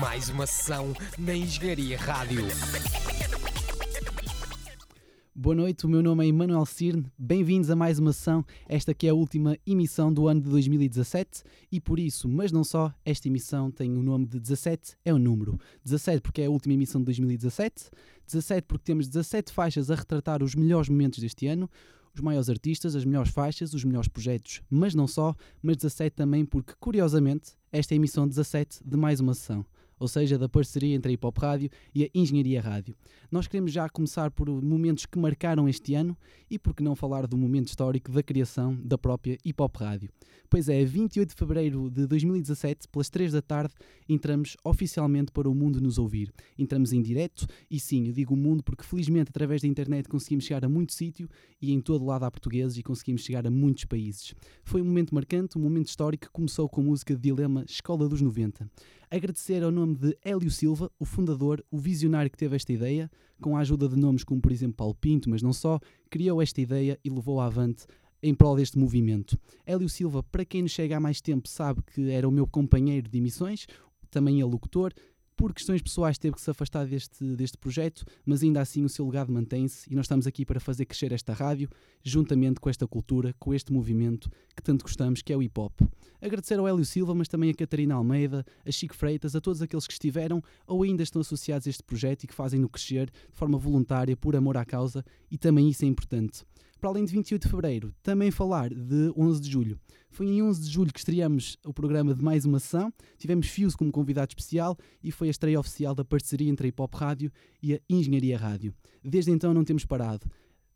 Mais uma sessão na Engenharia Rádio. Boa noite, o meu nome é Emanuel Cirne, bem-vindos a mais uma sessão, esta que é a última emissão do ano de 2017 e por isso, mas não só, esta emissão tem o nome de 17, é o número. 17 porque é a última emissão de 2017, 17 porque temos 17 faixas a retratar os melhores momentos deste ano, os maiores artistas, as melhores faixas, os melhores projetos, mas não só, mas 17 também porque, curiosamente, esta é a emissão 17 de mais uma sessão ou seja, da parceria entre a Hip Hop Rádio e a Engenharia Rádio. Nós queremos já começar por momentos que marcaram este ano e por que não falar do momento histórico da criação da própria Hip Hop Rádio. Pois é, 28 de fevereiro de 2017, pelas 3 da tarde, entramos oficialmente para o mundo nos ouvir. Entramos em direto e sim, eu digo o mundo porque felizmente através da internet conseguimos chegar a muito sítio e em todo lado há portugueses e conseguimos chegar a muitos países. Foi um momento marcante, um momento histórico que começou com a música de Dilema Escola dos 90. Agradecer ao nome de Hélio Silva, o fundador, o visionário que teve esta ideia, com a ajuda de nomes como, por exemplo, Paulo Pinto, mas não só, criou esta ideia e levou-a avante em prol deste movimento. Hélio Silva, para quem nos chega há mais tempo, sabe que era o meu companheiro de emissões, também é locutor, por questões pessoais teve que se afastar deste, deste projeto, mas ainda assim o seu legado mantém-se e nós estamos aqui para fazer crescer esta rádio, juntamente com esta cultura, com este movimento que tanto gostamos, que é o hip hop. Agradecer ao Hélio Silva, mas também a Catarina Almeida, a Chico Freitas, a todos aqueles que estiveram ou ainda estão associados a este projeto e que fazem-no crescer de forma voluntária, por amor à causa, e também isso é importante para além de 28 de fevereiro, também falar de 11 de julho. Foi em 11 de julho que estreamos o programa de mais uma sessão. Tivemos Fios como convidado especial e foi a estreia oficial da parceria entre a Hip Hop Rádio e a Engenharia Rádio. Desde então não temos parado.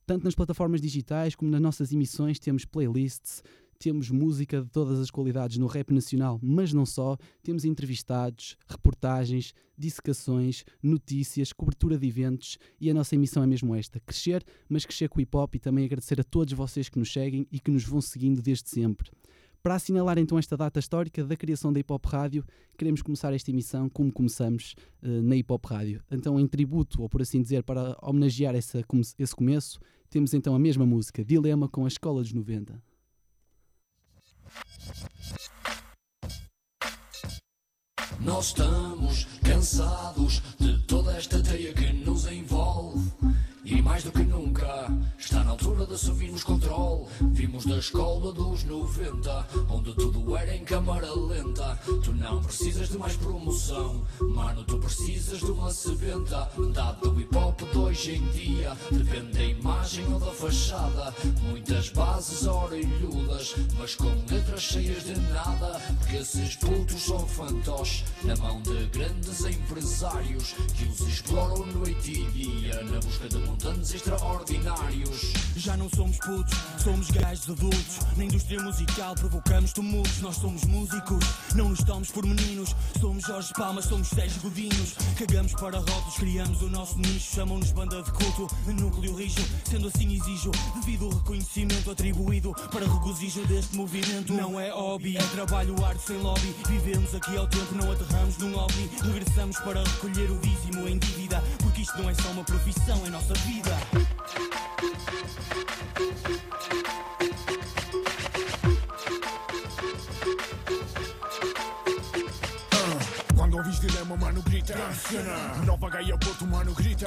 Tanto nas plataformas digitais como nas nossas emissões temos playlists, temos música de todas as qualidades no rap nacional, mas não só. Temos entrevistados, reportagens, dissecações, notícias, cobertura de eventos e a nossa emissão é mesmo esta: crescer, mas crescer com o hip hop e também agradecer a todos vocês que nos seguem e que nos vão seguindo desde sempre. Para assinalar então esta data histórica da criação da Hip Hop Rádio, queremos começar esta emissão como começamos uh, na Hip Hop Rádio. Então, em tributo, ou por assim dizer, para homenagear essa, esse começo, temos então a mesma música, Dilema com a Escola dos 90. Nós estamos cansados de toda esta teia que nos envolve. E mais do que nunca, está na altura de assumirmos controle. Vimos da escola dos 90, onde tudo era em câmara lenta. Tu não precisas de mais promoção, mano, tu precisas de uma sebenta. Dado do hip hop de hoje em dia, depende da imagem ou da fachada. Muitas bases orelhudas, mas com letras cheias de nada. Porque esses putos são fantoches na mão de grandes empresários que os exploram noite e dia na busca de montantes extraordinários. Já não somos putos, somos gajos adultos. Na indústria musical provocamos tumultos. Nós somos músicos, não nos tomamos por meninos. Somos Jorge Palmas, somos Sérgio Godinhos. Cagamos para rótulos, criamos o nosso nicho. Chamam-nos banda de culto, núcleo rijo. Sendo assim, exijo devido reconhecimento atribuído para regozijo deste movimento. Não é hobby, é trabalho arte sem lobby. Vivemos aqui ao tempo, não aterramos num hobby. Regressamos para recolher o dízimo em dívida. Porque isto não é só uma profissão, é nossa vida. Quando ouvis dilema, mano, grita Nova Gaia, Porto, mano, grita.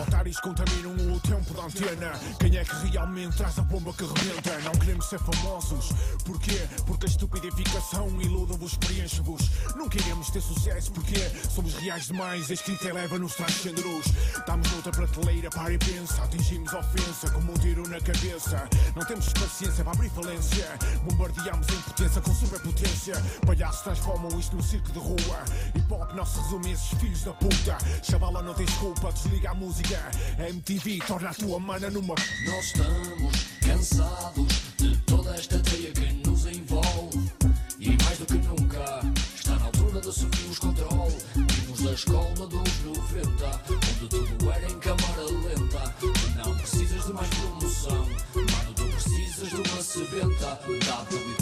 Otários contaminam o tempo da antena. Quem é que realmente traz a bomba que rebenta? Não queremos ser famosos. Porquê? Porque a estupidificação iluda-vos, preenche-vos. Não queremos ter sucesso porque somos reais demais. A escrita eleva-nos transgêneros Estamos noutra prateleira, para e pensa. Atingimos a ofensa como um tiro na cabeça. Não temos paciência para abrir falência. Bombardeamos em potência com superpotência. Palhaços transformam isto num circo de rua. Hip hop não se resume a esses filhos da puta Chavala não tens culpa, desliga a música MTV torna a tua mana numa Nós estamos cansados de toda esta teia que nos envolve. E mais do que nunca, está na altura de assumirmos controle. Vimos da escola dos 90, onde tudo era em câmara lenta. Não precisas de mais promoção, mano, tu precisas de uma sebenta. Dado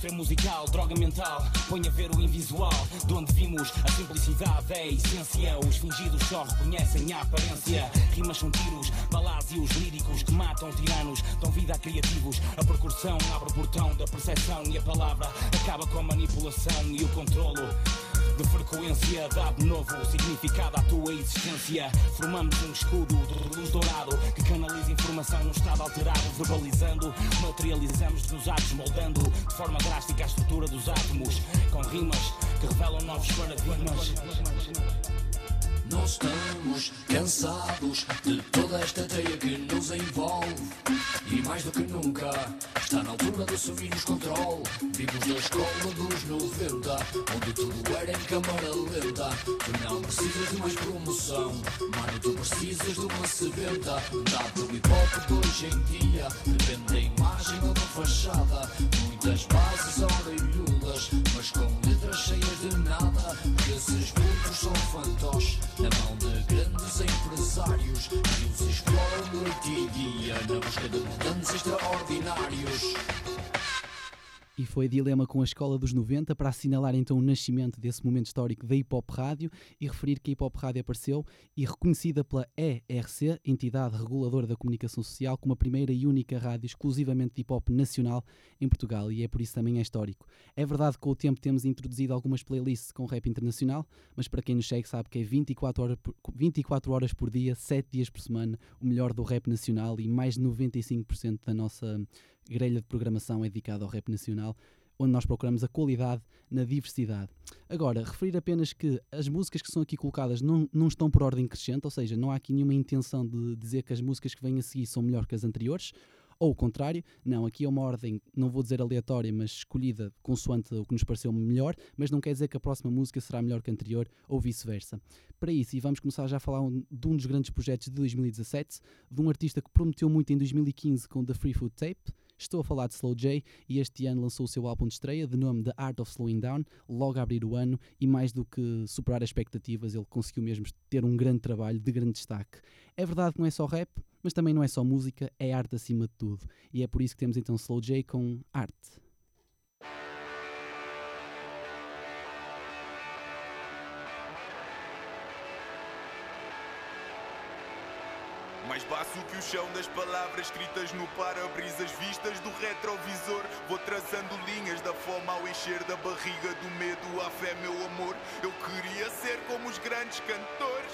indústria musical, droga mental, põe a ver o invisual. De onde vimos a simplicidade é a essência. Os fingidos só reconhecem a aparência. Rimas são tiros, balásios líricos que matam tiranos, dão vida a criativos. A percussão abre o portão da percepção e a palavra acaba com a manipulação e o controlo de frequência dá novo significado à tua existência. Formamos um escudo de luz dourado que canaliza informação num estado alterado, verbalizando, materializamos nos atos, moldando de forma drástica a estrutura dos átomos, com rimas que revelam novos paradigmas. Nós estamos cansados de toda esta teia que nos envolve. E mais do que nunca, está na altura de assumirmos controle. Vimos da escola dos 90, onde tudo era em câmara lenta. Tu não precisas de mais promoção, mano, tu precisas de uma sebenta. Dá pelo hip hop de hoje em dia, depende da imagem ou da fachada. Muitas bases orelhudas, mas com letras cheias de nada. Esses grupos são fantoches na mão de grandes empresários que os exploram noite e dia na busca de mudanças extraordinários. E foi dilema com a escola dos 90 para assinalar então o nascimento desse momento histórico da Hip Hop Rádio e referir que a Hip Hop Rádio apareceu e reconhecida pela ERC, entidade reguladora da comunicação social, como a primeira e única rádio exclusivamente de hip hop nacional em Portugal e é por isso também é histórico. É verdade que com o tempo temos introduzido algumas playlists com rap internacional, mas para quem nos segue sabe que é 24 horas por, 24 horas por dia, 7 dias por semana, o melhor do rap nacional e mais de 95% da nossa grelha de programação é dedicada ao rap nacional, onde nós procuramos a qualidade na diversidade. Agora, referir apenas que as músicas que são aqui colocadas não, não estão por ordem crescente, ou seja, não há aqui nenhuma intenção de dizer que as músicas que vêm a seguir são melhor que as anteriores, ou o contrário, não, aqui é uma ordem, não vou dizer aleatória, mas escolhida consoante o que nos pareceu melhor, mas não quer dizer que a próxima música será melhor que a anterior ou vice-versa. Para isso, e vamos começar já a falar um, de um dos grandes projetos de 2017, de um artista que prometeu muito em 2015 com The Free Food Tape, Estou a falar de Slow J e este ano lançou o seu álbum de estreia, de nome The Art of Slowing Down, logo a abrir o ano e mais do que superar as expectativas, ele conseguiu mesmo ter um grande trabalho de grande destaque. É verdade que não é só rap, mas também não é só música, é arte acima de tudo. E é por isso que temos então Slow J com arte. Mais baço que o chão das palavras escritas no para-brisas vistas do retrovisor. Vou traçando linhas da fome ao encher da barriga do medo à fé, meu amor. Eu queria ser como os grandes cantores.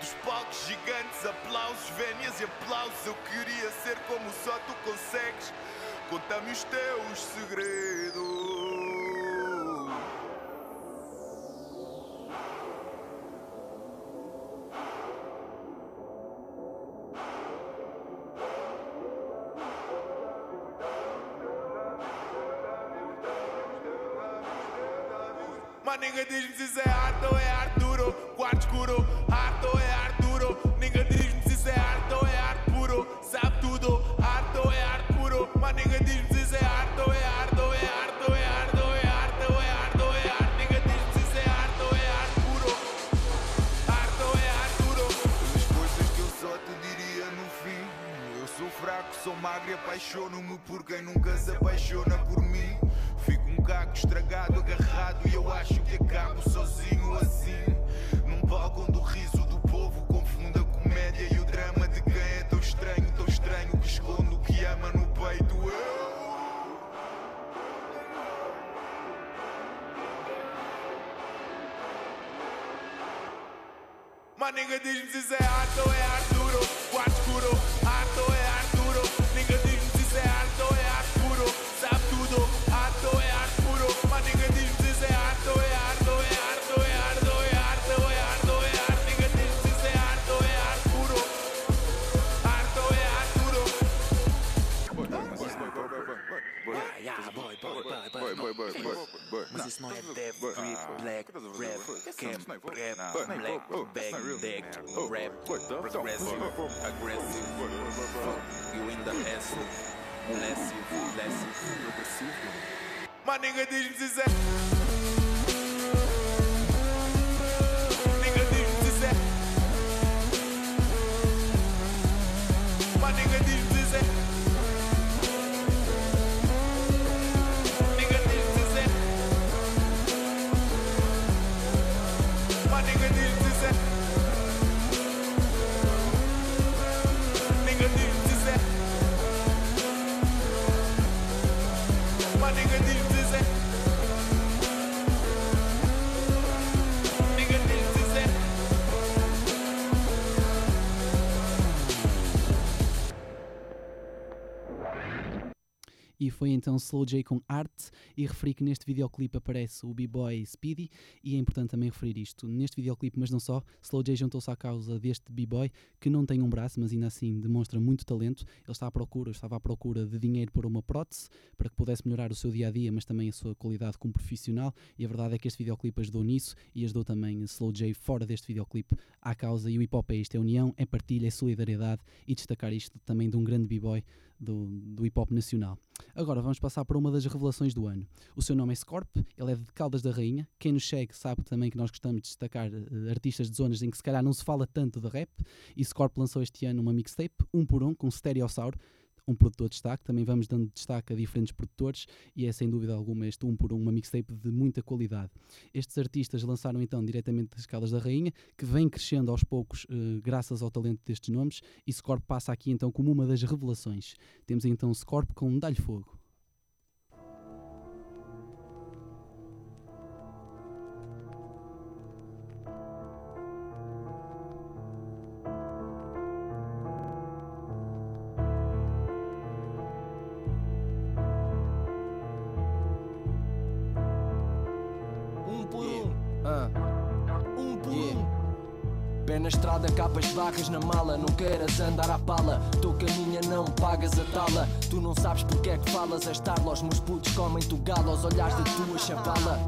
Dos palcos gigantes, aplausos, vénias e aplausos. Eu queria ser como só tu consegues. Conta-me os teus segredos. Ninguém diz-me se isso é arte ou é arte duro. Quarto escuro, arte ou é arte duro. Ninguém diz-me se isso é arte ou é arte puro. Sabe tudo, arte ou é arte puro. Mas ninguém diz-me se isso é arte ou é arte ou é arte ou é arte é é é. Ninguém diz-me se isso é arte ou é arte puro. Arte ou é arte. As coisas que eu só te diria no fim. Eu sou fraco, sou magro e apaixono-me por quem nunca se apaixona por mim. Estragado, agarrado e eu acho que acabo sozinho assim. Num palco onde o riso do povo confunde a comédia e o drama de quem é tão estranho, tão estranho que esconde o que ama no peito. Eu Mas ninguém diz-me se isso é arte ou é arte Mas isso não é dev, grip, black, rap, camp, rap, black, bag, deck, rap, progressive, aggressive, fuck you in the ass, massive, massive, progressivo. Mas ninguém diz-me se isso é. Foi então Slow J com Art e referi que neste videoclipe aparece o B-Boy Speedy e é importante também referir isto. Neste videoclipe, mas não só, Slow J juntou-se à causa deste B-Boy que não tem um braço, mas ainda assim demonstra muito talento. Ele está à procura, estava à procura de dinheiro para uma prótese para que pudesse melhorar o seu dia a dia, mas também a sua qualidade como profissional. E a verdade é que este videoclipe ajudou nisso e ajudou também Slow J fora deste videoclipe à causa. E o hip hop é isto: é união, é partilha, é solidariedade e destacar isto também de um grande B-Boy do, do hip hop nacional. Agora vamos passar para uma das revelações do ano. O seu nome é Scorp, ele é de Caldas da Rainha. Quem nos segue sabe também que nós gostamos de destacar uh, artistas de zonas em que se calhar não se fala tanto de rap. E Scorp lançou este ano uma mixtape, um por um, com Stereossauro um produtor de destaque. Também vamos dando destaque a diferentes produtores e é sem dúvida alguma este um por um, uma mixtape de muita qualidade. Estes artistas lançaram então diretamente das Caldas da Rainha, que vem crescendo aos poucos uh, graças ao talento destes nomes, e Scorp passa aqui então como uma das revelações. Temos então Scorp com Dá-lhe Fogo. Barras na mala. Não queiras andar à pala, tô caminha, não pagas a tala. Tu não sabes porque é que falas a estar Os meus putos comem-te o galo aos olhares da tua chavala.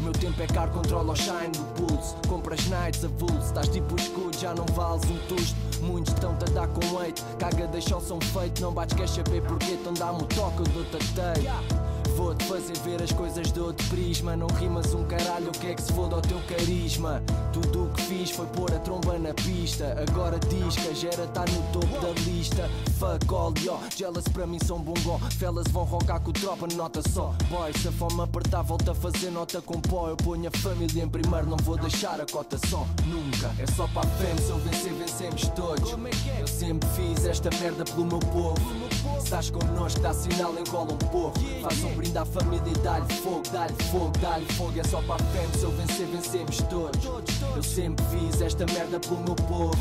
Meu tempo é caro, controla o shine do pulso. Compras nights, avulso, estás tipo escudo, já não vales um tusto. Muitos estão-te a dar com leite, caga, deixa o som feito. Não bates, quer saber porquê, então dá-me o toque, eu dou-te a Vou-te fazer ver as coisas de outro prisma. Não rimas um caralho, o que é que se foda ao teu carisma? Tudo o que fiz foi pôr a tromba na pista. Agora diz que a gera tá no topo da lista. Fuck all, yo, jealous para mim são bongó. Fellas vão rocar com tropa, nota só. Boy, se a fome apertar, volta a fazer nota com pó. Eu ponho a família em primeiro, não vou deixar a cota só. Nunca, é só para a. Se eu vencer, vencemos todos. Eu sempre fiz esta merda pelo meu povo. Estás connosco, dá sinal, encola um pouco. Faz um brinde à família e dá-lhe fogo, dá-lhe fogo, dá-lhe fogo. É só para a fame, se eu vencer, vencemos todos. Eu sempre fiz esta merda pelo meu povo.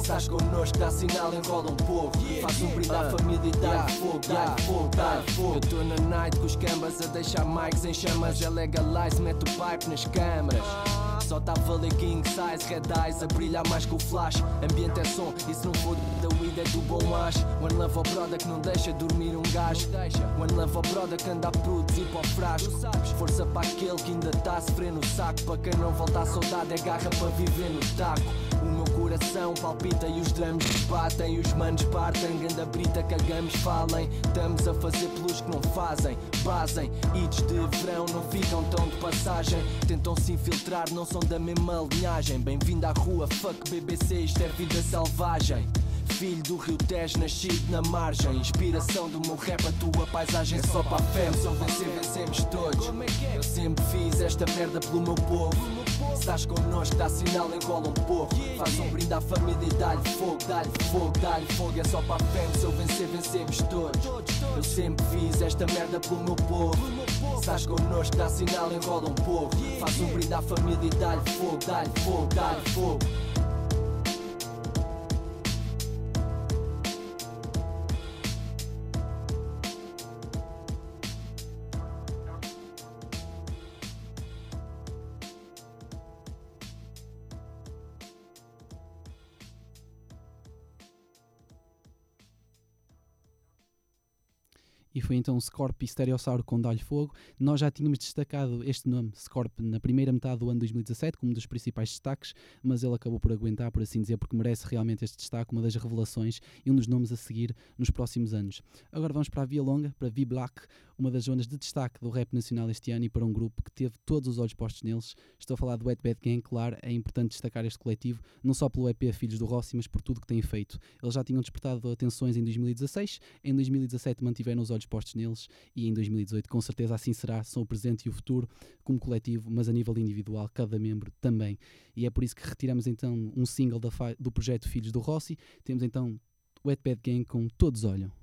Estás connosco, dá sinal, enrola um pouco. Faz um brinde à família e dá-lhe fogo, dá-lhe fogo, dá-lhe fogo. Eu tô na night com os cambas a deixar mics em chamas. É legalize, mete o pipe nas câmaras. Só tá a king size, red eyes a brilhar mais que o flash. Ambiente é som, e se não for da weed é do bom acho. One love ao broda que não deixa dormir um gajo. One love ao broda que anda a produzir para o frasco. Força para aquele que ainda tá a sofrer no saco. Para quem não volta a saudade é garra para viver no taco. O meu coração palpita e os drums batem. Os manos partem, ganda brita, cagamos, falem. Estamos a fazer pelos que não fazem, basem. Hits de verão não ficam tão de passagem. Tentam se infiltrar, não são da mesma linhagem. Bem-vindo à rua, fuck BBC, isto é vida selvagem. Filho do Rio Tejo, nascido na margem. Inspiração do meu rap, a tua paisagem é só para a fé. Só vencer, vencemos todos. Eu sempre fiz esta merda pelo meu povo. Estás connosco, dá sinal, enrola um pouco. Faz um brinde à família e dá-lhe fogo, dá-lhe fogo, dá-lhe fogo. É só para a fé, se eu vencer, vencemos todos. Eu sempre fiz esta merda pelo meu povo. Estás connosco, dá sinal, enrola um pouco. Faz um brinde à família e dá-lhe fogo, dá-lhe fogo, dá-lhe fogo. Foi então Scorp e Stereossauro com Dá-lhe Fogo. Nós já tínhamos destacado este nome, Scorp, na primeira metade do ano 2017, como um dos principais destaques, mas ele acabou por aguentar, por assim dizer, porque merece realmente este destaque, uma das revelações e um dos nomes a seguir nos próximos anos. Agora vamos para a Via Longa, para V Black, uma das zonas de destaque do rap nacional este ano e para um grupo que teve todos os olhos postos neles. Estou a falar do Wet Bad Gang, claro, é importante destacar este coletivo, não só pelo EP Filhos do Rossi, mas por tudo que têm feito. Eles já tinham despertado atenções em 2016, em 2017 mantiveram os olhos postos neles e em 2018 com certeza assim será, são o presente e o futuro como coletivo, mas a nível individual, cada membro também. E é por isso que retiramos então um single do projeto Filhos do Rossi, temos então Wet Bad Gang com Todos Olham.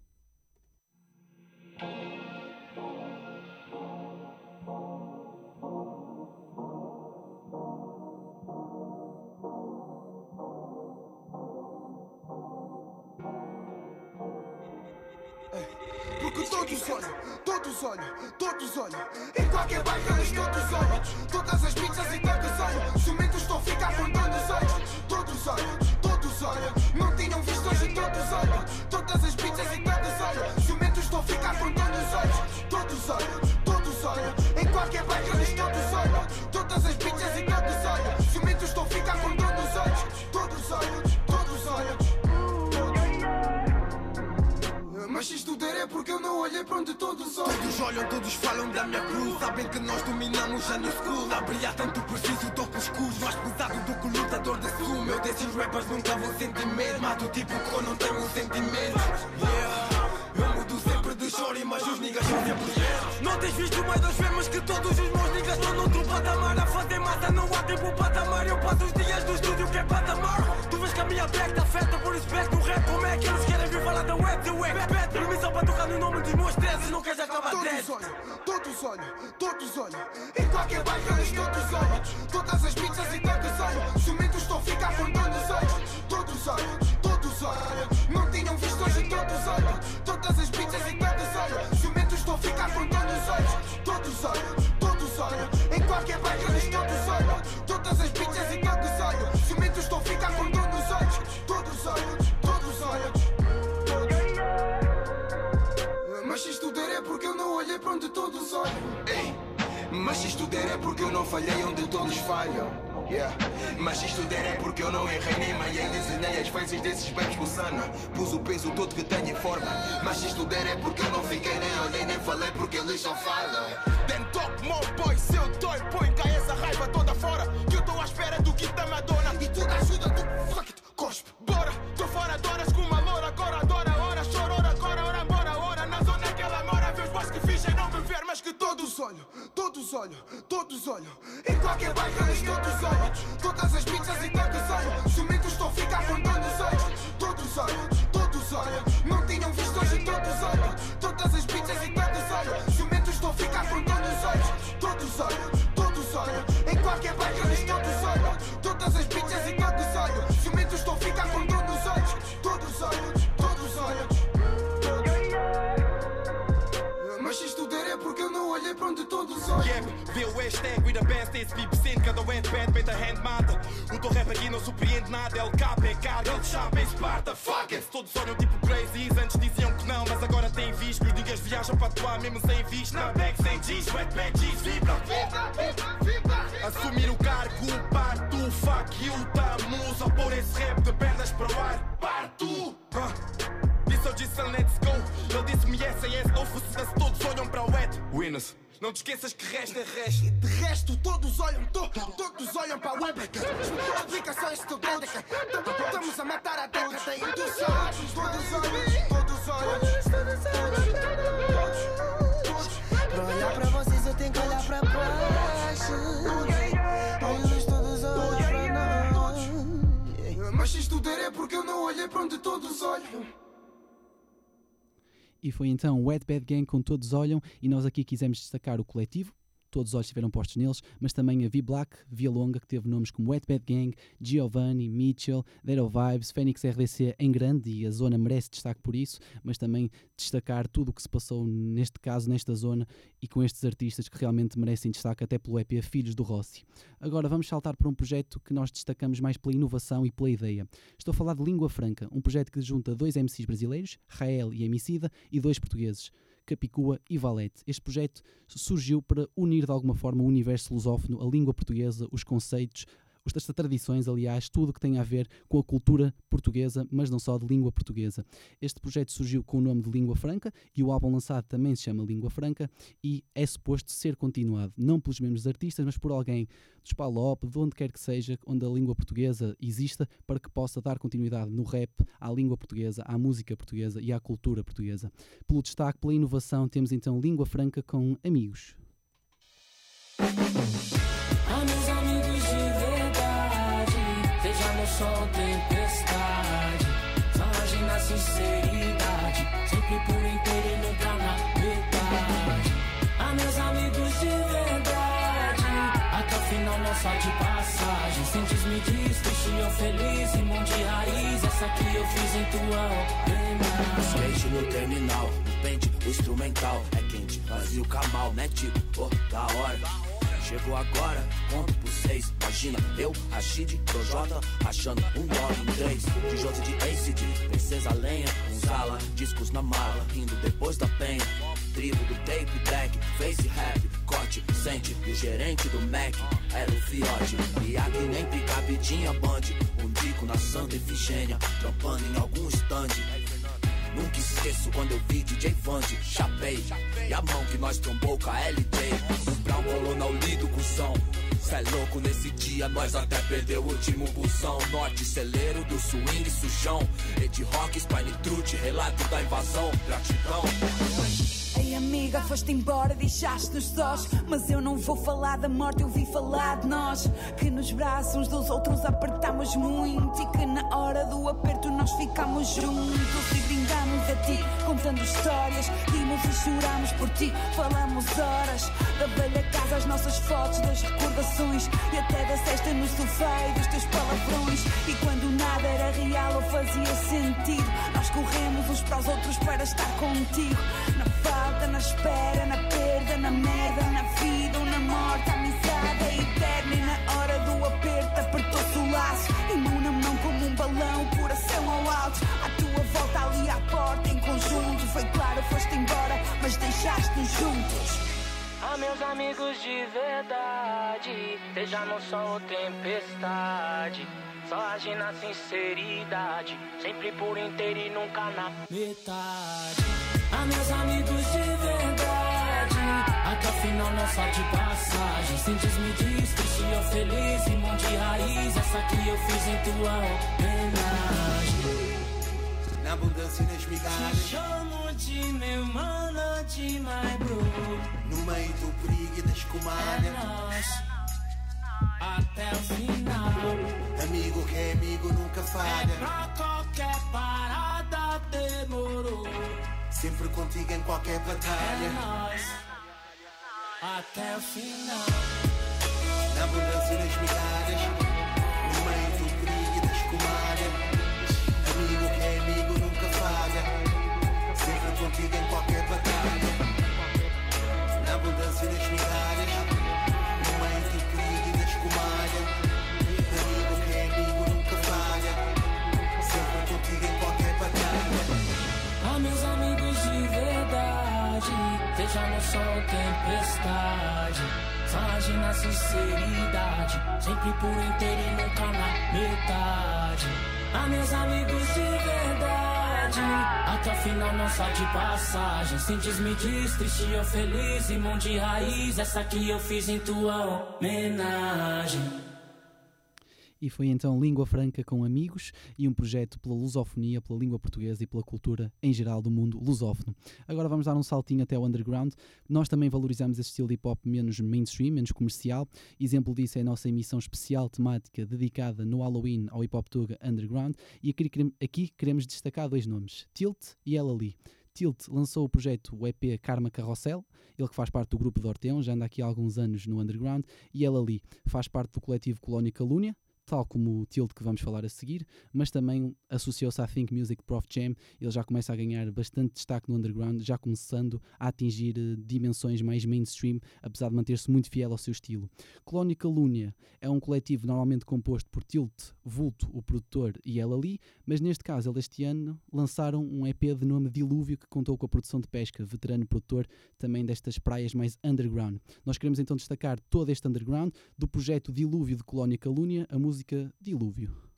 Olham, todos olham, todos olham. Em qualquer bairro eles todos olham. Todas as pizzas e tanques olham. Cimentos estou a ficar com todos olham. Todos olham, todos olham. Não tinham visto hoje todos olham. Todas as pizzas e tanques olham. Cimentos estou a ficar com todos olham. Todos olham, porque eu não olhei para onde todos olham. Todos olham, todos falam da minha cruz. Sabem que nós dominamos a new school. A brilhar tanto preciso, toco escuros. Mais pesado do que o lutador de sumo. Eu desses rappers nunca vou sentir medo. Mato o tipo que eu não tenho sentimento. Yeah. Eu mudo sempre de chore, mas os niggas são sempre erros. Não tens visto mais das fermas que todos os meus niggas estão noutro patamar. A fazer massa não há tempo patamar. Eu passo os dias no estúdio que é patamar. Tu vês que a minha back tá afeta por respeito no rap. Como é que eles querem vir falar da web? The web, no nome dos meus trezes. Não queres acabar dead. Todos olham, todos olham, todos olham. Em qualquer bairro eles todos olham. Todas as pizzas e tanques olham. Cimentos estou a ficar com todos olham. Todos olham, todos olham. Olhei para onde todos olham. Ei, mas se isto der é porque eu não falhei onde todos falham. Yeah. Mas se isto der é porque eu não errei nem maiei Desenhei as faces desses bebes com sana Pus o peso todo que tenho em forma Mas se isto der é porque eu não fiquei nem olhei nem falei porque eles só falam Then talk more boy, seu toy, põe cá essa raiva toda fora Que eu tô à espera do kit da Madonna E tudo ajuda, tu fuck it, cospe. Bora, tô fora de horas com uma olham, todos olham, todos olham. Em qualquer bairro eles todos olham. Todas as pizzas e tanques olham. Cimentos estou a ficar com todos olhos. Todos olham, todos olham. Não tinham visto hoje todos olham. Todas as pizzas e tanques olham. Cimentos estou a ficar com todos olhos. Todos olham, todos olham. Em qualquer bairro eu não olhei para onde todos olham. Yep, vê o hashtag with the best is 50% Cada headband, beta hand mata. O teu rap aqui não surpreende nada LK é carga, ele chapa em Esparta Fuck it, todos olham tipo crazies Antes diziam que não, mas agora têm visto. Os niggas viajam para atuar mesmo sem visto. Na bag sem G's, wetback G's, vibra. Assumir o cargo, parto Fuck you, tamo Só pôr esse rap de pernas para o ar Parto Ah. Disse ao Jason, let's go. Ele disse-me yes, yes, no foda-se Todos olham para o Winners Não te esqueças que resta resto De resto, todos olham, to, todos olham para a web. Explicações estudantes. Estamos a matar a década e tu sabes. Todos olham, todos olham. Pra olhar pra vocês eu tenho que olhar pra baixo. Eles todos olham pra nós. Mas se isto der é porque eu não olhei para onde todos olham. E foi então o Wet Bad Gang com Todos Olham e nós aqui quisemos destacar o coletivo, todos os olhos estiveram postos neles, mas também a V-Black, Via Longa, que teve nomes como Wet Bad Gang, Giovanni, Mitchell, Zero Vibes, Fênix RDC em grande e a zona merece destaque por isso, mas também destacar tudo o que se passou neste caso, nesta zona e com estes artistas que realmente merecem destaque até pelo EP Filhos do Rossi. Agora vamos saltar para um projeto que nós destacamos mais pela inovação e pela ideia. Estou a falar de Língua Franca, um projeto que junta dois MCs brasileiros, Rael e Emicida, e dois portugueses. Capicua e Valete. Este projeto surgiu para unir de alguma forma o universo lusófono, a língua portuguesa, os conceitos, as tradições, aliás, tudo o que tem a ver com a cultura portuguesa, mas não só de língua portuguesa. Este projeto surgiu com o nome de Língua Franca e o álbum lançado também se chama Língua Franca e é suposto ser continuado, não pelos mesmos artistas, mas por alguém dos Palop, de onde quer que seja, onde a língua portuguesa exista, para que possa dar continuidade no rap, à língua portuguesa, à música portuguesa e à cultura portuguesa. Pelo destaque, pela inovação, temos então Língua Franca com Amigos. Amigos veja no sol tempestade. Só age na sinceridade, sempre por inteiro e nunca na metade. A meus amigos de verdade, até o final não só de passagem. Sentes me diz, triste ou feliz, irmão de raiz. Essa que eu fiz em tua homenagem. Mente no terminal, repente o instrumental é quente, vazio camal, né tipo, oh, da hora. Chegou agora, conto por seis. Imagina, eu, Rashid, Projota, achando um nove em três. De Jota de ACD, Princesa Lenha, Gonzala, discos na mala, rindo depois da penha. Tribo do tape deck, face rap, corte, sente. E o gerente do Mac era o fiote. E aqui nem picapidinha band, um dico na Santa Efigênia, trampando em algum stand. Nunca esqueço quando eu vi DJ Vande, chapei. E a mão que nós trombou com a LJ. O Brown colou na lido com som. Cê é louco, nesse dia nós até perdeu o último busão. Norte, celeiro do swing sujão. Ed Rock, Spine Truth, relato da invasão. Gratidão. Amiga, foste embora, deixaste-nos sós. Mas eu não vou falar da morte, eu vi falar de nós. Que nos braços uns dos outros apertamos muito. E que na hora do aperto nós ficamos juntos. E brindamos a ti, contando histórias. Rimos e choramos por ti, falamos horas. Da velha casa, as nossas fotos, das recordações. E até da cesta no sofá e dos teus palavrões. E quando nada era real ou fazia sentido Nós corremos uns para os outros para estar contigo. Na falta, foste embora, mas deixaste-nos juntos. A meus amigos de verdade, seja no sol ou tempestade. Só age na sinceridade, sempre por inteiro e nunca na metade. A meus amigos de verdade, até o final não só de passagem. Sem desmedir, triste ou feliz, irmão de raiz. Essa que eu fiz em tua homenagem. Na abundância e nas Te chamo de meu mano, de my bro. no meio do perigo e da É escumalha. nós, até o final. Amigo que é amigo nunca É falha. pra qualquer parada demorou. Sempre contigo em qualquer É batalha. nós, até o final. Na abundância e nas migalhas, no meio do perigo e da escumalha. Sol tempestade. Só age na sinceridade, sempre por inteiro e nunca na metade. A meus amigos de verdade, até o final não só de passagem. Sem desmedir, triste ou feliz, irmão de raiz. Essa que eu fiz em tua homenagem. E foi então Língua Franca com amigos e um projeto pela lusofonia, pela língua portuguesa e pela cultura em geral do mundo lusófono. Agora vamos dar um saltinho até o underground. Nós também valorizamos esse estilo hip hop menos mainstream, menos comercial. Exemplo disso é a nossa emissão especial temática dedicada no Halloween ao hip hop tuga underground. E aqui, querem- aqui queremos destacar dois nomes: Tilt e Ela Lee. Tilt lançou o projeto o EP Karma Carrossel, ele que faz parte do grupo de Orteão, já anda aqui há alguns anos no underground, e Ela Lee faz parte do coletivo Colónia Calúnia, tal como o Tilt que vamos falar a seguir, mas também associou-se à Think Music Prof Jam. Ele já começa a ganhar bastante destaque no underground, já começando a atingir eh, dimensões mais mainstream, apesar de manter-se muito fiel ao seu estilo. Colónia Calúnia é um coletivo normalmente composto por Tilt, Vulto, o produtor, e ela ali, mas neste caso, eles este ano lançaram um EP de nome Dilúvio que contou com a produção de pesca, veterano produtor também destas praias mais underground. Nós queremos então destacar todo este underground do projeto Dilúvio de Colónia Calúnia, a música Dilúvio.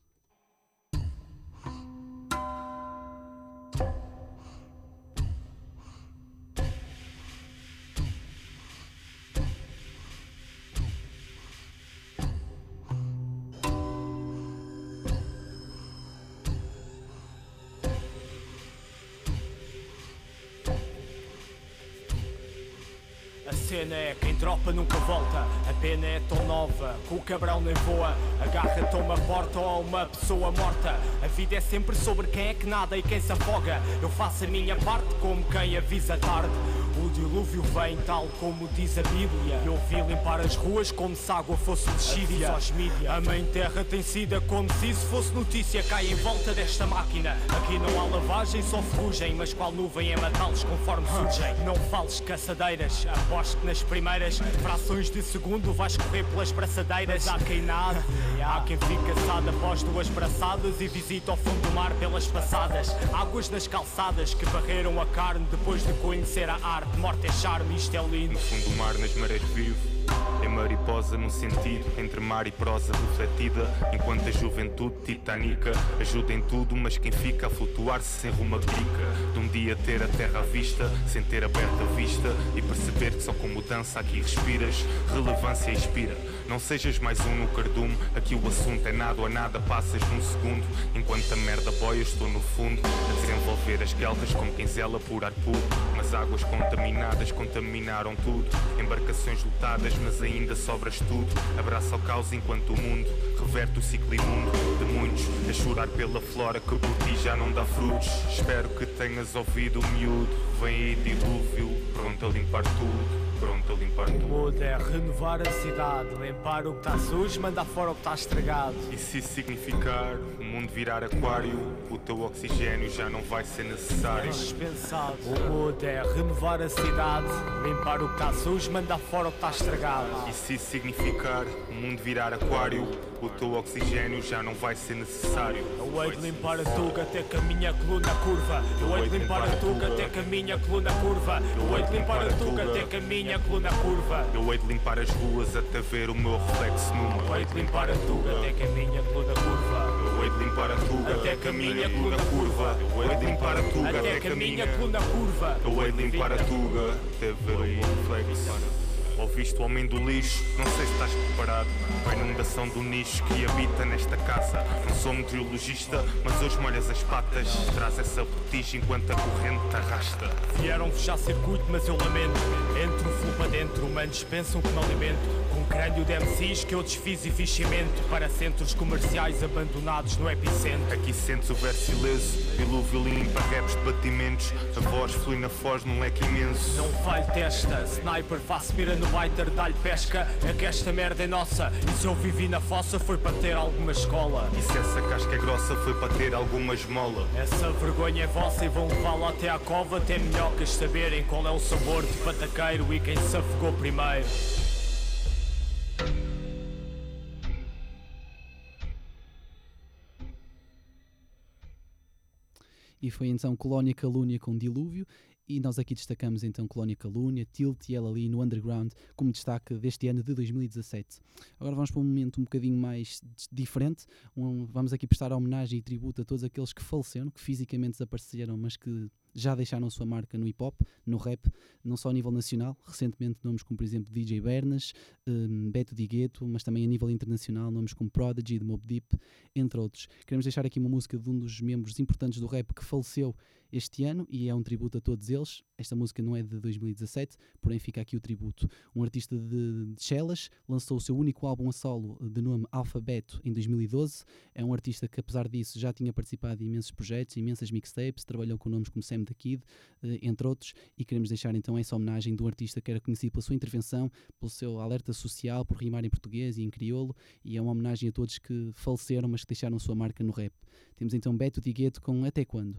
Pena é tão nova que o cabrão nem voa. Agarra-te uma porta ou a uma pessoa morta. A vida é sempre sobre quem é que nada e quem se afoga. Eu faço a minha parte como quem avisa tarde. O dilúvio vem tal como diz a Bíblia. Eu vi limpar as ruas como se água fosse lexívia. A mãe terra tem sido como se isso fosse notícia. Cai em volta desta máquina. Aqui não há lavagem, só ferrugem. Mas qual nuvem é matá-los conforme surgem? Não fales caçadeiras. Aposto que nas primeiras frações de segundo vais correr pelas braçadeiras. Há quem há quem fique assado após duas braçadas e visita ao fundo do mar pelas passadas. Águas nas calçadas que varreram a carne depois de conhecer a arte. Morte é charme, isto é lindo. No fundo do mar, nas marés vivo. É mariposa no sentido entre mar e prosa refletida. Enquanto a juventude titânica ajuda em tudo, mas quem fica a flutuar-se sem rumo a. De um dia ter a terra à vista, sem ter aberta a vista e perceber que só com mudança aqui respiras, relevância inspira. Não sejas mais um no cardume, aqui o assunto é nada ou nada, passas num segundo. Enquanto a merda boia, estou no fundo, a desenvolver as gueltas como quem zela por ar puro. Mas águas contaminadas contaminaram tudo. Embarcações lotadas, mas ainda sobras tudo. Abraça o caos enquanto o mundo reverte o ciclo imundo de muitos a chorar pela flora que por ti já não dá frutos. Espero que tenhas ouvido o miúdo. Vem aí dilúvio, pronto a limpar tudo. Pronto a limpar tudo. Muda é renovar a cidade, limpar o que está sujo, mandar fora o que está estragado. E se isso significar o mundo virar aquário, o teu oxigênio já não vai ser necessário. Dispensado. O muda é renovar a cidade, limpar o que está sujo, mandar fora o que está estragado. E se isso significar o mundo virar aquário, o teu oxigênio já não vai ser necessário. Eu hei de limpar a tuga até que a minha coluna curva. Eu hei de limpar a tuga até que a minha coluna curva. Eu hei de limpar a tuga até que a minha coluna curva. Eu hei de limpar as ruas até ver o meu reflexo numa. Eu hei de limpar a tuga até que a minha coluna curva. Eu hei de limpar a tuga até que a minha coluna curva. Eu hei de limpar a tuga até que a minha coluna curva. Eu hei de limpar a tuga até ver o meu reflexo. Ouviste o homem do lixo? Não sei se estás preparado para a inundação do nicho que habita nesta casa. Não sou meteorologista, mas hoje molhas as patas. Traz essa botija enquanto a corrente te arrasta. Vieram fechar circuito, mas eu lamento. Entro flu para dentro, humanos pensam que me alimento. Crânio de MCs que eu desfiz e fiz cimento para centros comerciais abandonados no epicentro. Aqui sentes o verso ileso, dilúvio limpa raps de batimentos. A voz flui na foz num leque imenso. Não falho testa, sniper faço mira no baiter, dá-lhe pesca. É que esta merda é nossa. E se eu vivi na fossa foi para ter alguma escola. E se essa casca é grossa foi para ter alguma esmola. Essa vergonha é vossa e vão levá-la até à cova. Até minhocas saberem qual é o sabor de pataqueiro e quem se afogou primeiro. E foi então Colónia Calúnia com Dilúvio. E nós aqui destacamos então Colónia Calúnia, Tilt e ela ali no Underground como destaque deste ano de 2017. Agora vamos para um momento um bocadinho mais diferente. Um, vamos aqui prestar homenagem e tributo a todos aqueles que faleceram, que fisicamente desapareceram, mas que já deixaram sua marca no hip hop, no rap, não só a nível nacional, recentemente nomes como por exemplo DJ Bernas, um, Beto Di Gueto, mas também a nível internacional nomes como Prodigy, The Mob Deep, entre outros. Queremos deixar aqui uma música de um dos membros importantes do rap que faleceu este ano e é um tributo a todos eles. Esta música não é de 2017, porém fica aqui o tributo. Um artista de, de Chelas lançou o seu único álbum a solo de nome Alfabeto em 2012. É um artista que, apesar disso, já tinha participado em imensos projetos, imensas mixtapes, trabalhou com nomes como Sam the Kid, entre outros, e queremos deixar então essa homenagem do artista que era conhecido pela sua intervenção, pelo seu alerta social, por rimar em português e em crioulo, e é uma homenagem a todos que faleceram, mas que deixaram sua marca no rap. Temos então Beto Di Gueto com Até Quando?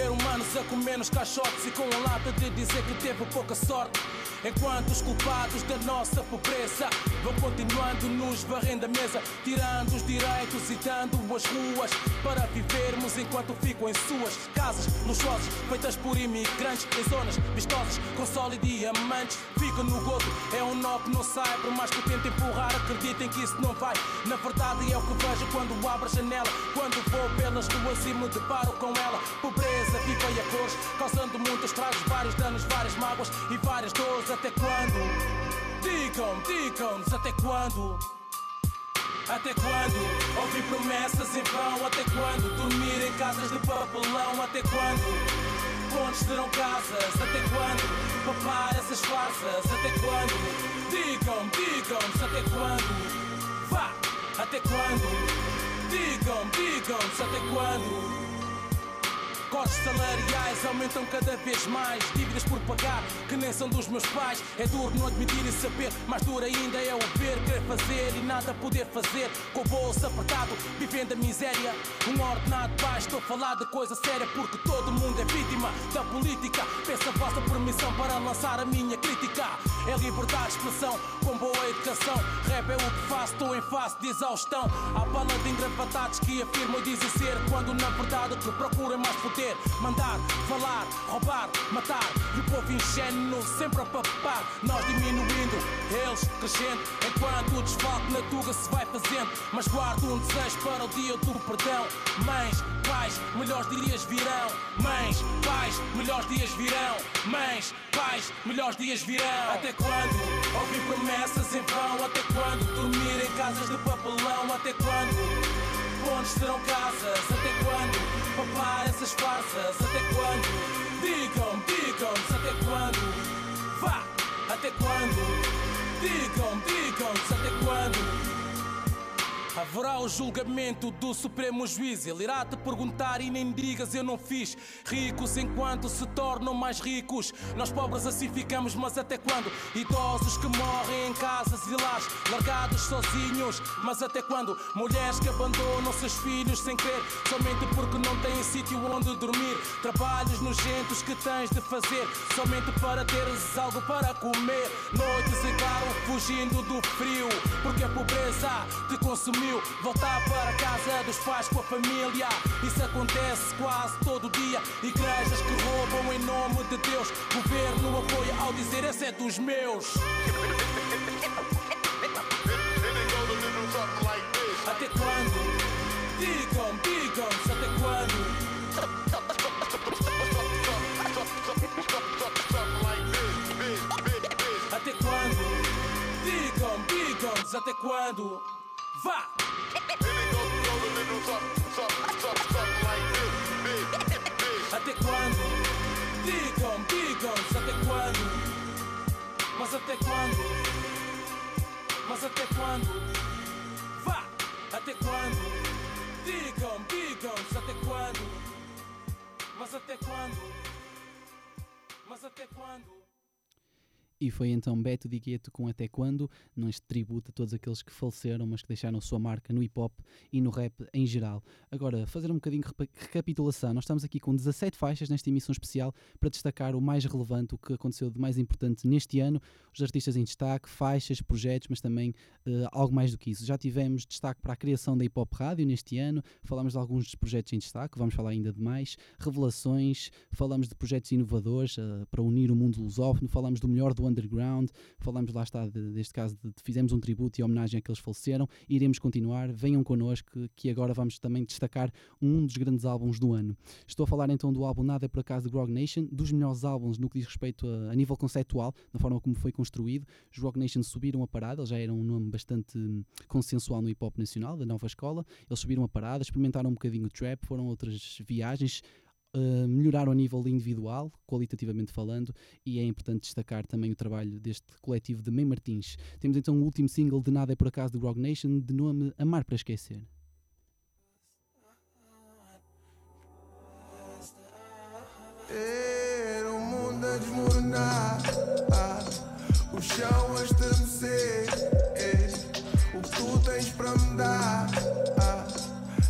Ver humanos a comer nos caixotes e com a lata de dizer que teve pouca sorte. Enquanto os culpados da nossa pobreza vão continuando nos varrendo a mesa, tirando os direitos e dando as ruas para enquanto ficam em suas casas luxuosas, feitas por imigrantes em zonas vistosas, com sol e diamantes. Fica no gozo, é um nó que não sai, por mais que tente empurrar, acreditem que isso não vai. Na verdade, é o que vejo quando abro a janela, quando vou pelas ruas e me deparo com ela. Pobreza, viva e a cores, causando muitos estragos, vários danos, várias mágoas e várias dores. Até quando? Digam, digam-nos até quando? Até quando? Ouvir promessas em vão? Até quando? Dormir em casas de papelão? Até quando? Pontes terão casas? Até quando? Papar essas farsas? Até quando? Digam, digam-nos até quando? Vá! Até quando? Digam, digam-nos até quando? Cortes salariais aumentam cada vez mais. Dívidas por pagar que nem são dos meus pais. É duro não admitir e saber, mais duro ainda é o ver, querer fazer e nada poder fazer. Com o bolso apertado, vivendo a miséria. Um ordenado baixo, estou a falar de coisa séria porque todo mundo é vítima da política. Peço a vossa permissão para lançar a minha crítica. É liberdade de expressão com boa educação. Rap é o que faço, estou em face de exaustão. Há bala de engravatados que afirmam e dizem ser, quando na verdade o que procuram é mais poder. Mandar, falar, roubar, matar. E o povo ingênuo sempre a papar. Nós diminuindo, eles crescendo. Enquanto o desfalque na tuga se vai fazendo. Mas guardo um desejo para o dia do perdão. Mães, pais, melhores dias virão. Mães, pais, melhores dias virão. Mães, pais, melhores dias virão. Até quando? Ouvir promessas em vão. Até quando? Dormir em casas de papelão. Até quando? Pontes terão casas? Até quando? Papar essas farsas? Até quando? Digam, digam-nos até quando? Vá! Até quando? Digam, digam-nos até quando? Haverá o julgamento do Supremo Juiz. Ele irá te perguntar e nem digas eu não fiz. Ricos enquanto se tornam mais ricos. Nós pobres assim ficamos, mas até quando? Idosos que morrem em casas e lares, largados sozinhos. Mas até quando? Mulheres que abandonam seus filhos sem querer, somente porque não têm sítio onde dormir. Trabalhos nojentos que tens de fazer, somente para teres algo para comer. Noites em claro, fugindo do frio, porque a pobreza te consumiu. Voltar para casa dos pais com a família, isso acontece quase todo dia. Igrejas que roubam em nome de Deus, governo apoia ao dizer esse é dos meus. Até quando? Digam, digam, até quando? Até quando? Digam, digam, até quando? Vá! Até quando? Digam, digam, até quando? Mas até quando? Mas até quando? Vá! Até quando? Digam, digam, até quando? Mas até quando? Mas até quando? E foi então Beto Di Gueto com Até Quando, neste tributo a todos aqueles que faleceram, mas que deixaram sua marca no hip hop e no rap em geral. Agora, fazer um bocadinho de recapitulação. Nós estamos aqui com 17 faixas nesta emissão especial para destacar o mais relevante, o que aconteceu de mais importante neste ano, os artistas em destaque, faixas, projetos, mas também eh, algo mais do que isso. Já tivemos destaque para a criação da Hip Hop Rádio neste ano, falámos de alguns dos projetos em destaque, vamos falar ainda de mais, revelações, falamos de projetos inovadores eh, para unir o mundo lusófono, falamos do melhor do underground, falamos lá está, de- deste caso, de, de- fizemos um tributo e homenagem a que eles faleceram, iremos continuar, venham connosco, que agora vamos também destacar um dos grandes álbuns do ano. Estou a falar então do álbum Nada é por Acaso de Grog Nation, dos melhores álbuns no que diz respeito a, a nível conceptual, na forma como foi construído. Os Grog Nation subiram a parada, eles já eram um nome bastante hum, consensual no hip hop nacional, da nova escola. Eles subiram a parada, experimentaram um bocadinho o trap, foram outras viagens. Uh, melhoraram a nível individual, qualitativamente falando, e é importante destacar também o trabalho deste coletivo de Mem Martins. Temos então o último single de Nada é por Acaso do Grog Nation, de nome Amar para Esquecer. Ter o mundo a desmoronar, ah, o chão a estremecer. eh, o que tu tens para me dar, ah,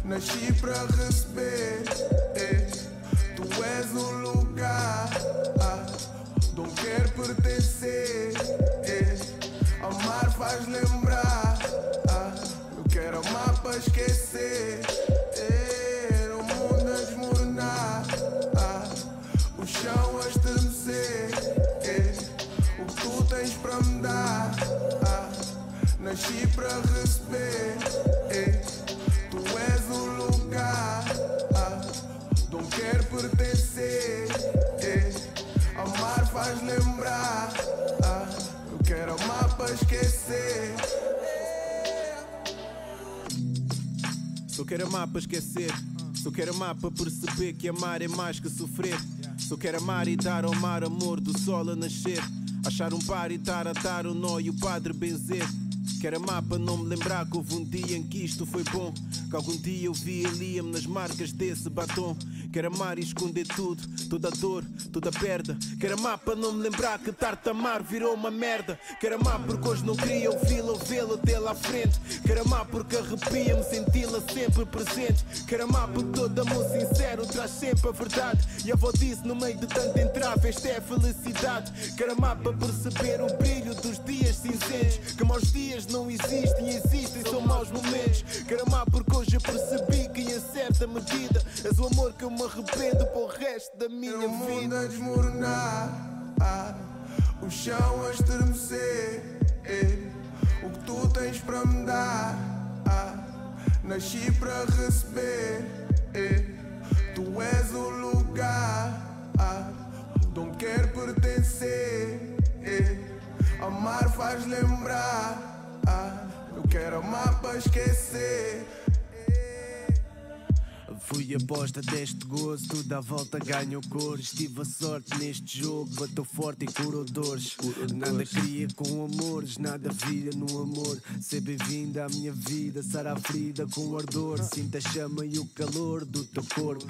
nasci para receber. Tu és o lugar, de onde quero pertencer. amar faz lembrar, ah, eu quero amar para esquecer. O mundo a desmoronar. ah, o chão a estremecer. O que tu tens para me dar, ah, nasci para receber. Faz lembrar. Ah, eu quero amar para esquecer. Só quero amar para esquecer. Só quero amar para perceber que amar é mais que sofrer. Só quero amar e dar ao mar amor do sol a nascer. Achar um par e dar a dar o nó e o padre benzer. Quero amar para não me lembrar que houve um dia em que isto foi bom. Que algum dia eu vi Liam nas marcas desse batom. Quero amar e esconder tudo, toda a dor, toda a perda. Quero amar para não me lembrar que tarde amar virou uma merda. Quero amar porque hoje não queria ouvi-la ou vê-la lá à frente. Quero amar porque arrepia-me senti-la sempre presente. Quero amar porque todo amor sincero traz sempre a verdade. E a avó disse no meio de tanto entrave, esta é a felicidade. Quero amar para perceber o brilho dos dias cinzentos. Que maus dias não existem, existem só maus momentos. Quero amar porque hoje eu percebi que em certa medida és o amor que eu me arrependo para o resto da minha o mundo vida. a desmoronar, ah, o chão a estremecer. eh. O que tu tens para me dar, ah, nasci para receber. eh. Tu és o lugar ah, onde quero pertencer. eh. Amar faz lembrar, ah, eu quero amar para esquecer. Fui aposta deste gozo, tudo à volta ganhou cores. Tive a sorte neste jogo, bateu forte e curou dores. Nada cria com amores, nada vira no amor. Ser bem-vinda à minha vida, a ferida com ardor. Sinta a chama e o calor do teu corpo.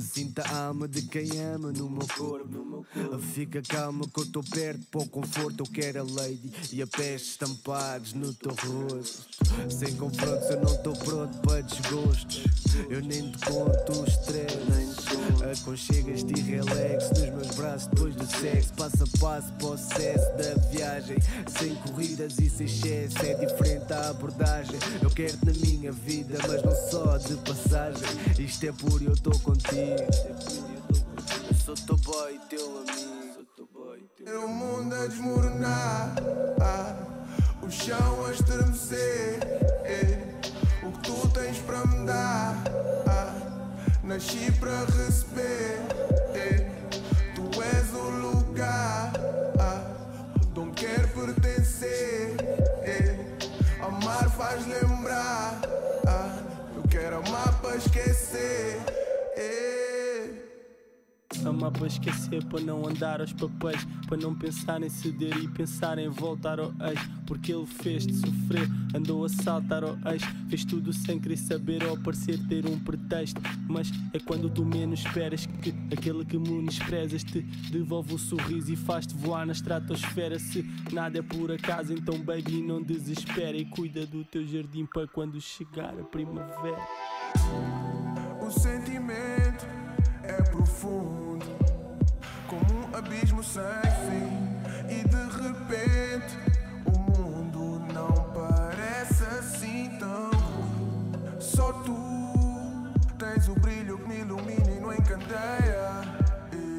Sinta a alma de quem ama no meu corpo. Fica calma que eu estou perto, para o conforto. Eu quero a lady e a peste estampados no teu rosto. Sem confrontos, eu não estou pronto para desgostos. Eu nem conto o stress. Aconchegas-te relax nos meus braços depois do sexo. Passo a passo, processo da viagem. Sem corridas e sem excesso, é diferente a abordagem. Eu quero-te na minha vida, mas não só de passagem. Isto é puro eu estou contigo. Eu sou teu boy, teu amigo. É o mundo a desmoronar, ah, o chão a estremecer. eh. O que tu tens para me dar, ah, nasci para receber. eh. Tu és o lugar ah, de quero pertencer. eh. Amar faz lembrar, ah, eu quero amar para esquecer. eh. Amar para esquecer, para não andar aos papéis, para não pensar em ceder e pensar em voltar ao ex. Porque ele fez-te sofrer, andou a saltar ao ex, fez tudo sem querer saber ou parecer ter um pretexto. Mas é quando tu menos esperas que aquele que menosprezas te devolve o sorriso e faz-te voar na estratosfera. Se nada é por acaso, então baby, não desespera e cuida do teu jardim para quando chegar a primavera. O sentimento é profundo, abismo sem fim. E de repente o mundo não parece assim tão ruim. Só tu tens o brilho que me ilumina e não encandeia. E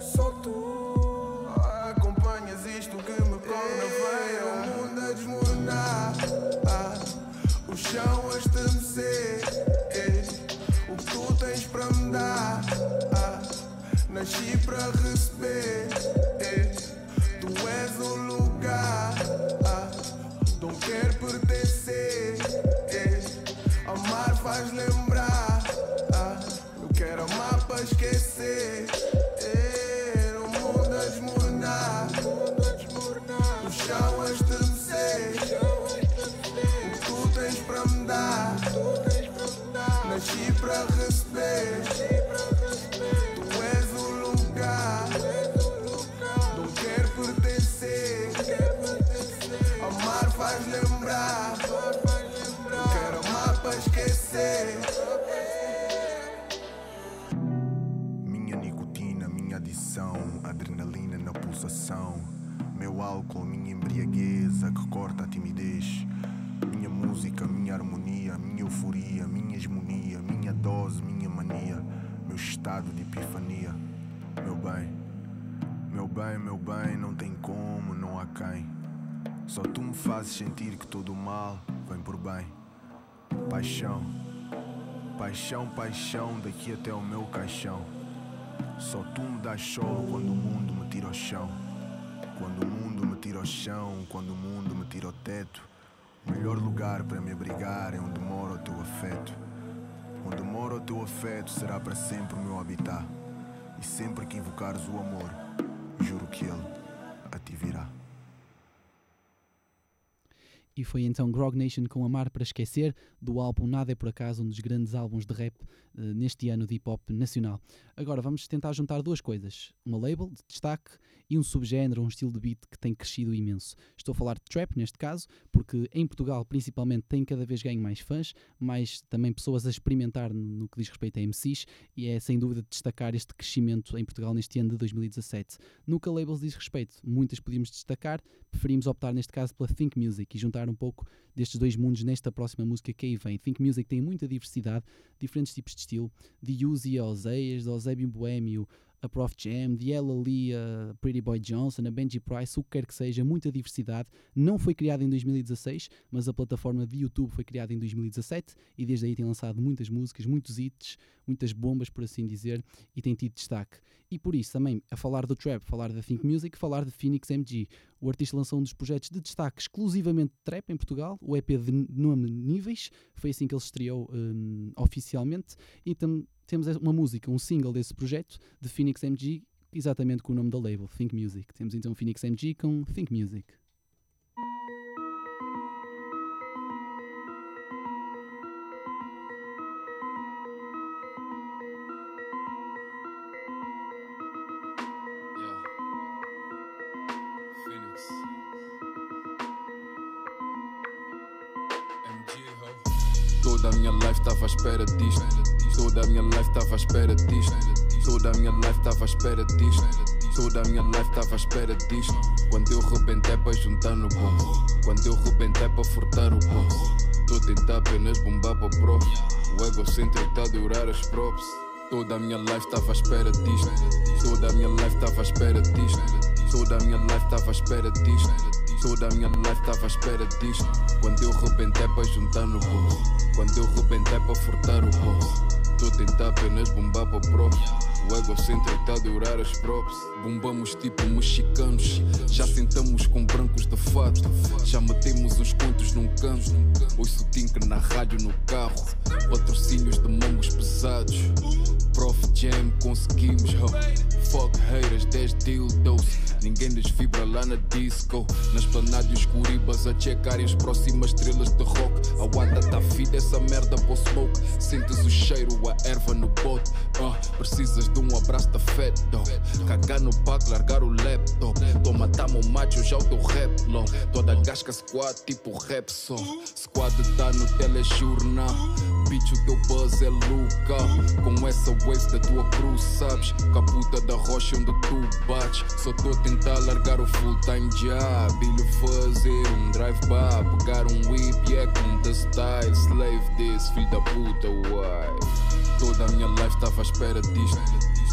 Só tu acompanhas isto que me corre na veia. O mundo a desmoronar, ah, o chão a estremecer. O que tu tens para me dar, nasci para receber. Tu és o lugar onde quero pertencer. Amar faz lembrar, ah, eu quero amar para esquecer. Eh, O mundo a desmoronar, o chão a estremecer. Tu tens para me dar, nasci para receber. Que corta a timidez. Minha música, minha harmonia, minha euforia, minha hegemonia, minha dose, minha mania. Meu estado de epifania. Meu bem, meu bem, meu bem, não tem como, não há quem. Só tu me fazes sentir que todo o mal vem por bem. Paixão, Paixão, paixão, daqui até o meu caixão. Só tu me dás sol quando o mundo me tira ao chão. Quando o mundo ao chão, quando o mundo me tira ao teto. O melhor lugar para me abrigar é onde mora o teu afeto. Onde mora o teu afeto será para sempre o meu habitat. E sempre que invocares o amor, juro que ele a ti virá. E foi então Grog Nation com Amar para Esquecer, do álbum Nada é Por Acaso, um dos grandes álbuns de rap uh, neste ano de hip hop nacional. Agora vamos tentar juntar duas coisas: uma label de destaque e um subgénero, um estilo de beat que tem crescido imenso. Estou a falar de trap neste caso, porque em Portugal principalmente tem cada vez ganho mais fãs, mais também pessoas a experimentar no que diz respeito a MCs, e é sem dúvida de destacar este crescimento em Portugal neste ano de 2017. No que a labels diz respeito, muitas podíamos destacar, preferimos optar neste caso pela Think Music e juntar um pouco destes dois mundos nesta próxima música que aí vem. Think Music tem muita diversidade, diferentes tipos de estilo, de Uzi a Oseias, de Eusébio Boêmio, a Prof Jam, de Ella Lee, a Pretty Boy Johnson, a Benji Price, o que quer que seja, muita diversidade. Não foi criada em 2016, mas a plataforma de YouTube foi criada em 2017 e desde aí tem lançado muitas músicas, muitos hits, muitas bombas, por assim dizer, e tem tido destaque. E por isso também, a falar do trap, falar da Think Music, falar de Phoenix MG. O artista lançou um dos projetos de destaque exclusivamente de trap em Portugal, o EP de nome Níveis, foi assim que ele estreou um, oficialmente, e temos uma música, um single desse projeto, de Phoenix MG, exatamente com o nome da label, Think Music. Temos então Phoenix MG com Think Music. Espera disto. Toda a minha life estava à espera disto. Toda a minha life estava à espera disto. Toda a minha life estava à espera disto. Quando eu rebentei para juntar no bolso. Quando eu rebentei para furtar o bolso. Tô a tentar apenas bombar para o prof. O egocêntrico está a durar as props. Toda a minha life estava à espera disto. Toda a minha life estava à espera disto. Toda a minha life estava à espera disto. Toda a minha life estava à espera disto. Quando eu rebentei para juntar no bolso. Quando eu rebentei para furtar o bolso. Tô tentar apenas bombar para o. O egocêntrico está a durar as props. Bombamos tipo mexicanos. Já sentamos com brancos de fato. Já metemos uns contos num canto. Ouço tinker na rádio no carro. Patrocínios de mangos pesados. Prof Jam conseguimos. Ho. Fuck haters, 10 dildos. Ninguém desvibra lá na disco. Nas planádios curibas a checarem as próximas estrelas de rock. A wata tá fida, essa merda pro smoke. Sentes o cheiro, a erva no bote. Uh, precisas de um abraço da fat dog. Cagar no pack, largar o laptop. Toma, tamo macho, já o teu rap long. Toda gasca squad, tipo rap só. Squad tá no telejornal. Bitch, o teu buzz é local. Com essa wave da tua cruz, sabes? Caputa da rocha onde tu bates. Só tô a tentar largar o full time job. E lhe fazer um drive-by. Pegar um whip, yeah, com the style. Slave this, filho da puta, why? Toda a minha life estava à espera disto.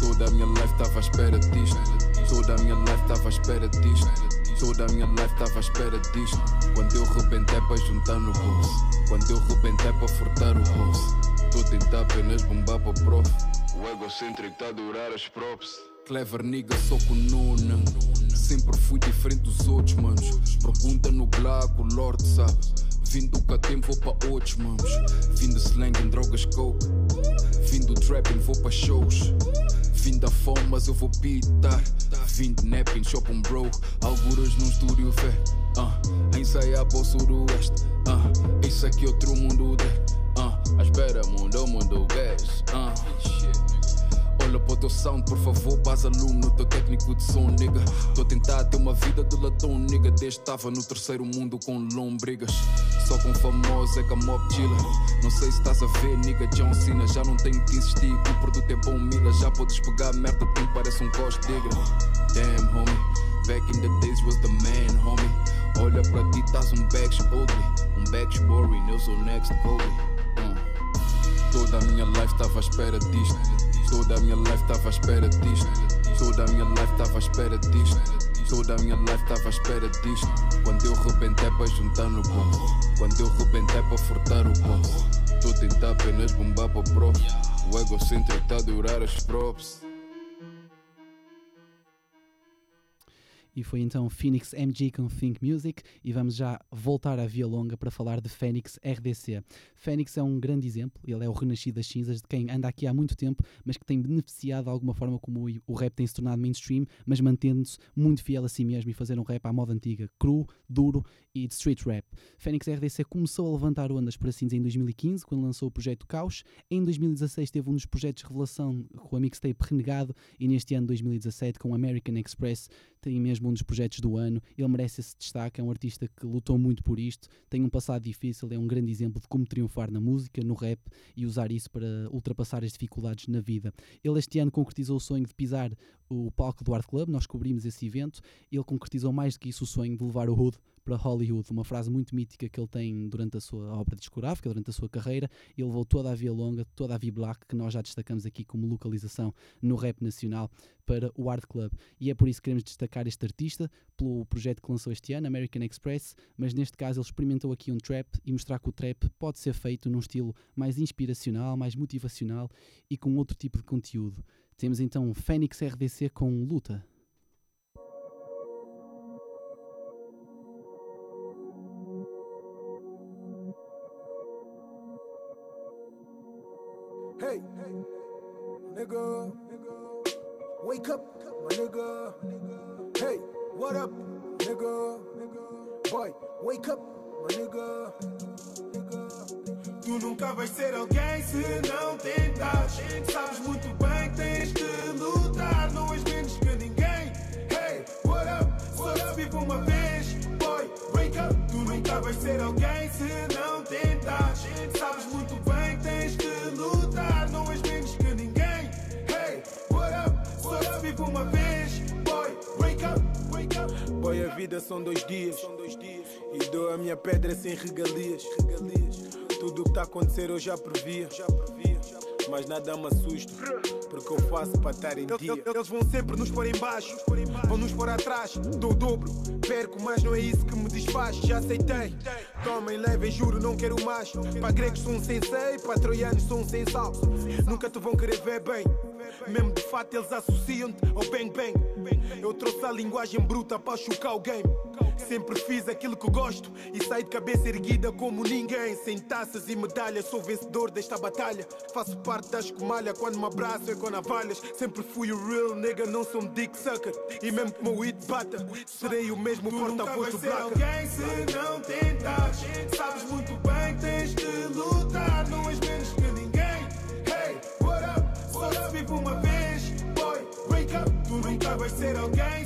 Toda a minha life estava à espera disto. Toda a minha life estava à espera disto. Toda a minha life estava à espera disto. Quando eu rebentei para juntar no bolso. Quando eu rebentei para furtar o bolso. Tô tentar apenas bombar para prof. O egocêntrico está a durar as props. Clever nigga, só com nona. Sempre fui diferente dos outros, manos. Pergunta no black, o Lord sabe. Vim do Catem, vou para outros mamos. Vim de slang em drogas coke. Vim do trapping, vou para shows. Vim da fome, mas eu vou pitar. Vim de napping, shopping bro. Alguras num estúdio vé. Uh, ensaiar para o sudoeste. Uh, isso aqui é outro mundo de. Uh, à espera, mundo, mundo, gas. Uh. Olha para o teu sound, por favor, aluno no teu técnico de som, nigga. Tô a tentar ter uma vida de latão, nigga. Desde estava no terceiro mundo com lombrigas. Só com famosos é que a mob chila. Não sei se estás a ver, nigga. John Cena já não tenho que insistir. O produto é bom, mila. Já podes pegar merda, tem parece um cost digger. Damn, homie. Back in the days was the man, homie. Olha para ti, estás um bags ugly. Um bags boring, eu sou next Kobe. Uh. Toda a minha life estava à espera disto. Toda a minha life estava à espera disto. Toda a minha life estava à espera disto. Toda a minha life estava à espera disto. Quando eu rebentei para juntar no bolso. Quando eu rebentei para furtar o bolso. Tô tentar apenas bombar para prof. O egocêntrico tá a durar as props. E foi então Phoenix MG com Think Music e vamos já voltar à via longa para falar de Phoenix RDC. Phoenix é um grande exemplo, ele é o renascido das cinzas de quem anda aqui há muito tempo, mas que tem beneficiado de alguma forma como o rap tem se tornado mainstream, mas mantendo-se muito fiel a si mesmo e fazer um rap à moda antiga, cru, duro e de street rap. Phoenix RDC começou a levantar ondas, por assim dizer, em 2015, quando lançou o projeto Caos. Em 2016 teve um dos projetos de revelação com a mixtape Renegado e neste ano 2017 com American Express tem mesmo um dos projetos do ano. Ele merece esse destaque, é um artista que lutou muito por isto, tem um passado difícil, é um grande exemplo de como triunfar na música, no rap e usar isso para ultrapassar as dificuldades na vida. Ele este ano concretizou o sonho de pisar o palco do Art Club, nós cobrimos esse evento. Ele concretizou mais do que isso o sonho de levar o Hood para Hollywood, uma frase muito mítica que ele tem durante a sua obra discográfica, durante a sua carreira. Ele levou toda a via longa, toda a via black, que nós já destacamos aqui como localização no rap nacional, para o Art Club. E é por isso que queremos destacar este artista, pelo projeto que lançou este ano, American Express, mas neste caso ele experimentou aqui um trap e mostrar que o trap pode ser feito num estilo mais inspiracional, mais motivacional e com outro tipo de conteúdo. Temos então Fênix RDC com Luta. Já previa. Mas nada me assusta. Porque eu faço para estar em dia. Eles vão sempre nos pôr em baixo, vão nos pôr atrás. Dou o dobro, perco, mas não é isso que me desfaz. Já aceitei. Tomem, levem, juro, não quero mais. Para gregos sou um sensei, para troianos sou um sensal. Nunca te vão querer ver bem. Mesmo de fato eles associam-te ao bang bang. Eu trouxe a linguagem bruta para chocar o game. Sempre fiz aquilo que gosto e saí de cabeça erguida como ninguém. Sem taças e medalhas, sou vencedor desta batalha. Faço parte da escumalha quando me abraço é com navalhas. Sempre fui o real nigga, não sou um dick sucker. E mesmo que meu hit bata, serei o mesmo porta-voz do black. alguém se não tentas. Sabes muito bem que tens que lutar. Não és menos Tu nunca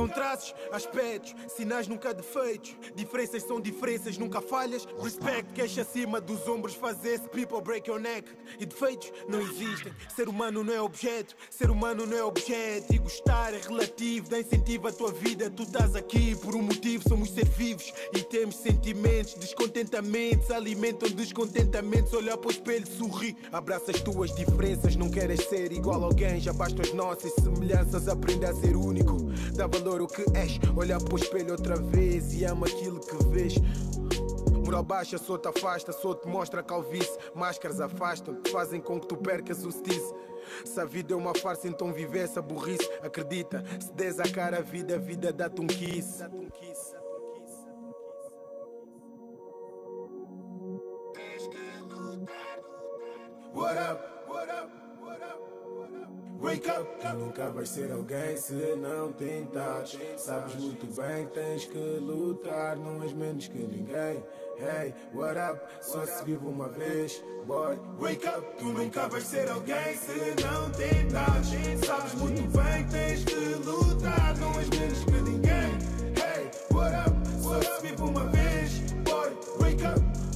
São traços, aspectos, sinais nunca defeitos. Diferenças são diferenças, nunca falhas. Respect, queixa acima dos ombros, fazer esse people break your neck. E defeitos não existem. Ser humano não é objeto, ser humano não é objeto. E gostar é relativo, dá incentivo à tua vida. Tu estás aqui por um motivo, somos seres vivos e temos sentimentos, descontentamentos, alimentam descontentamentos. Olhar para o espelho, sorri. Abraça as tuas diferenças, não queres ser igual a alguém. Já basta as nossas semelhanças, aprende a ser único. Dá valor o que és, olha para o espelho outra vez e ama aquilo que vês. Moral baixa, só te afasta, só te mostra a calvície. Máscaras afastam, fazem com que tu percas o stice. Se a vida é uma farsa, então vive essa burrice. Acredita, se des a cara a vida, a vida dá-te um kiss. What up? What up? Wake up! Nunca vais ser alguém se não tentas. Sabes muito bem que tens que lutar, não és menos que ninguém. Hey, what up? Só se vive uma vez, boy. Wake up! Tu nunca vais ser alguém se não tentas. Sabes muito bem que tens que lutar, não és menos que ninguém. Hey, what up? Só se vive uma vez!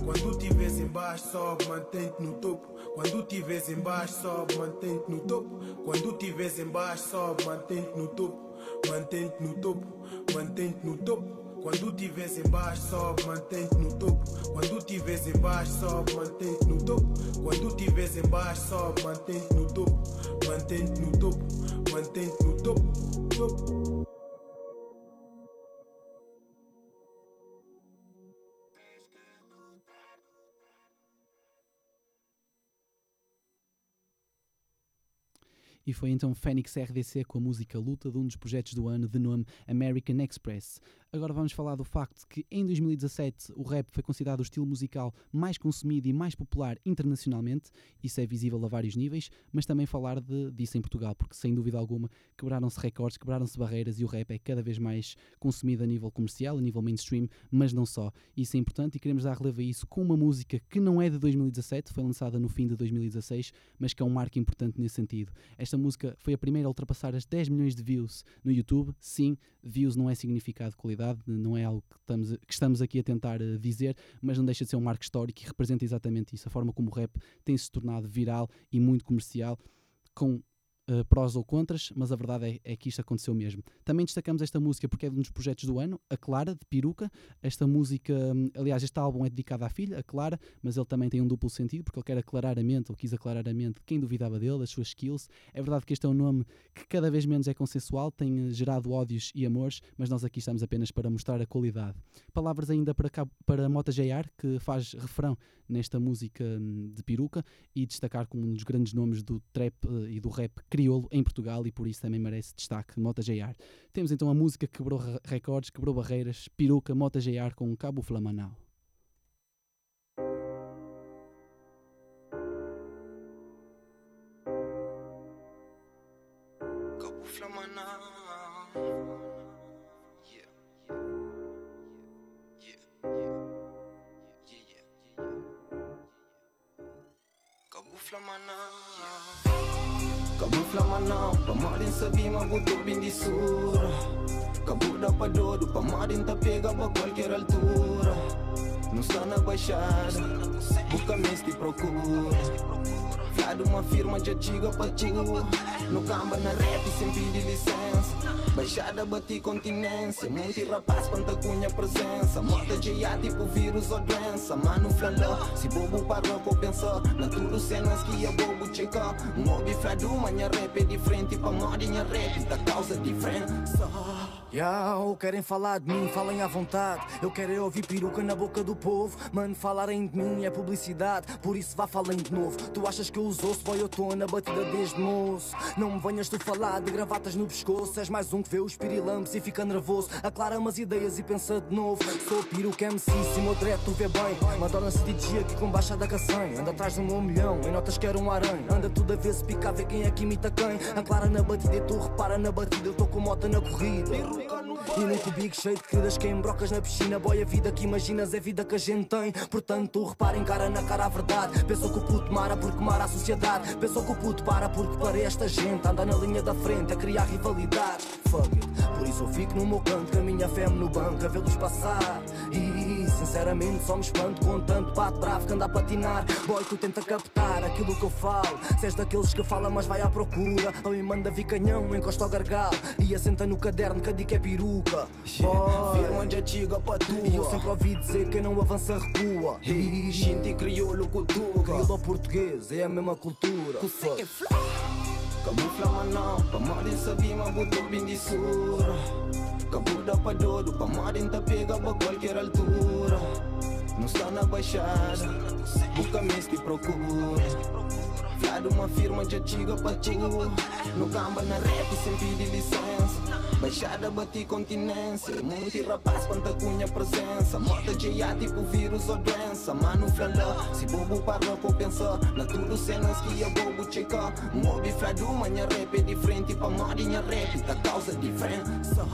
Quando te vês em baixo, sobe, mantém-te no topo. Quando te vês em baixo, sobe, mantém-te no topo. Quando te vês em baixo, sobe, mantém-te no topo. Mantém-te no topo, mantém-te no topo. Quando te vês em baixo, sobe, mantém-te no topo. Quando te vês em baixo, sobe, mantém-te no topo. Quando te vês em baixo, sobe, mantém-te no topo. Mantém-te no topo, mantém-te no topo. topo. E foi então Fênix RDC com a música Luta de um dos projetos do ano de nome American Express. Agora vamos falar do facto que em 2017 o rap foi considerado o estilo musical mais consumido e mais popular internacionalmente. Isso é visível a vários níveis, mas também falar de, disso em Portugal, porque sem dúvida alguma quebraram-se recordes, quebraram-se barreiras e o rap é cada vez mais consumido a nível comercial, a nível mainstream, mas não só. Isso é importante e queremos dar relevo a isso com uma música que não é de 2017, foi lançada no fim de 2016, mas que é um marco importante nesse sentido. Esta música foi a primeira a ultrapassar as 10 milhões de views no YouTube. Sim, views não é significado de qualidade não é algo que estamos, que estamos aqui a tentar uh, dizer, mas não deixa de ser um marco histórico e representa exatamente isso, a forma como o rap tem se tornado viral e muito comercial, com uh, prós ou contras, mas a verdade é, é, que isto aconteceu mesmo. Também destacamos esta música porque é um dos projetos do ano, a Clara, de Peruca. Esta música, hum, aliás, este álbum é dedicado à filha, a Clara, mas ele também tem um duplo sentido, porque ele quer aclarar a mente, ou quis aclarar a mente, quem duvidava dele, das suas skills. É verdade que este é um nome que cada vez menos é consensual, tem eh, gerado ódios e amores, mas nós aqui estamos apenas para mostrar a qualidade. Palavras ainda para, cá, para Mota JR, que faz refrão nesta música hum, de Peruca, e destacar como um dos grandes nomes do trap uh, e do rap crioulo em Portugal e por isso também merece destaque Mota JR. Temos então a música que quebrou recordes, quebrou barreiras, peruca Mota JR com Cabo Flamanau. Baixada, busca mês te procura Fiado uma firma chega pra tu No camba na rap sem pedir licença. Baixada bati continência. Muito rapaz quanta cunha presença. Morta de ar tipo vírus ou doença. Mano flaló, se bobo parou com pensar Na tudo cenas que é bobo checar Mob flado, manha rap é diferente Pra modinha rap. Da causa diferença Yo, querem falar de mim, falem à vontade. Eu quero é ouvir peruca na boca do povo. Mano, falarem de mim é publicidade, por isso vá falem de novo. Tu achas que eu uso osso, boy, eu tô na batida desde moço. Não me venhas tu falar de gravatas no pescoço. És mais um que vê os pirilampos e fica nervoso. Aclara umas ideias e pensa de novo. Sou peruca MC, se meu dread tu vê bem. Madonna-se DJ aqui com baixa da caçanha. Anda atrás de um milhão, em notas quero um aranha. Anda tudo a ver se pica ver quem é que imita quem. Aclara na batida e tu repara na batida. Eu tô com mota na corrida. E num cubico cheio de queridas que embrocas na piscina? Boy, a vida que imaginas é a vida que a gente tem. Portanto, repara em cara na cara a verdade. Pensou que o puto mara porque mara a sociedade. Pensou que o puto para porque para esta gente Anda na linha da frente a criar rivalidades. Fuck it, por isso eu fico no meu canto Com a minha fé no banco a vê-los passar. E sinceramente só me espanto com tanto bate bravo que anda a patinar. Boy, tu tenta captar aquilo que eu falo. Se és daqueles que fala mas vai à procura. Ou me manda vir canhão, encosta ao gargalo. E assenta no caderno que a dica é peruca. Firma já chega pra tu E eu sempre ouvi dizer que não avança recua. Gente crioulo cultura Crioulo ou português é a mesma cultura. Camufla manau, pamarin sabi mabuto bindisura Kabuda pa dodo, pamarin ta pega ba qualquer altura. Não está na baixada, busca mês te procura. Fiado uma firma chega pra tu No camba na rap sem pedir licença Baixada bati continência Muito rapaz quanta cunha presença. Morta de ar tipo vírus ou doença. Mano flalã, se bobo parou com pensar Na tudo cenas que é bobo checar Mob flado, manha rap é diferente. Pra modinha rap, da causa diferença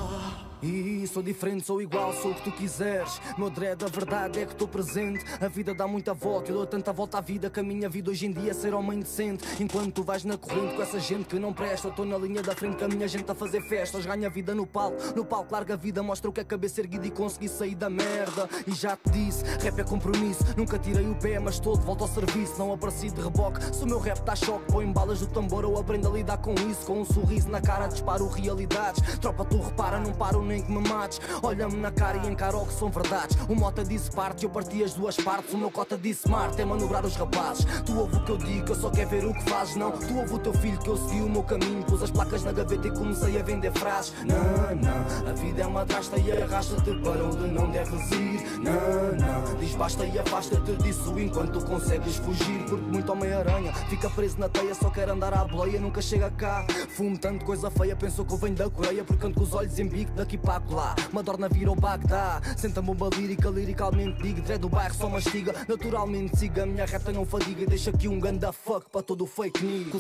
e sou diferente, sou igual, sou o que tu quiseres. Meu dread, a verdade é que estou presente. A vida dá muita volta, eu dou tanta volta à vida que a minha vida hoje em dia é ser homem decente. Enquanto tu vais na corrente com essa gente que não presta, eu estou na linha da frente com a minha gente a fazer festas. Ganha vida no palco, no palco larga a vida, mostra o que é cabeça erguida e consegui sair da merda. E já te disse, rap é compromisso. Nunca tirei o pé, mas estou de volta ao serviço. Não apareci de reboque. Se o meu rap dá choque, põe balas do tambor, eu aprendo a lidar com isso. Com um sorriso na cara, disparo realidades. Tropa, tu repara, não paro nem que me mates. Olha-me na cara e encara o que são verdades. O Mota disse parte, eu parti as duas partes. O meu cota disse Marte, é manobrar os rapazes. Tu ouve o que eu digo, eu só quero ver o que fazes. Não, tu ouve o teu filho que eu segui o meu caminho. Pus as placas na gaveta e comecei a vender frases. Não, não, a vida é uma drasta e arrasta-te para onde não deves ir. Não, não, diz basta e afasta-te disso enquanto consegues fugir. Porque muito Homem-Aranha fica preso na teia, só quer andar à boleia, nunca chega cá. Fumo tanto coisa feia, pensou que eu venho da Coreia. Porque ando com os olhos em bico daqui para lá. Madorna vira o Bagdá. Senta bomba lírica, liricalmente digo. Dread do bairro só mastiga. Naturalmente siga, a minha reta não fadiga. Deixa aqui um ganda fuck para todo o fake nigga.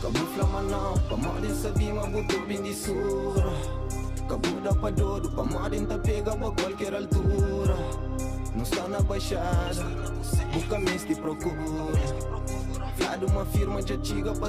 Camufla manau, pamadin sabi mabuto bindisura Kabuda pa dodo, pamadin ta pega a qualquer altura Não está na baixada, busca mês te procura Fiado uma firma de antiga tu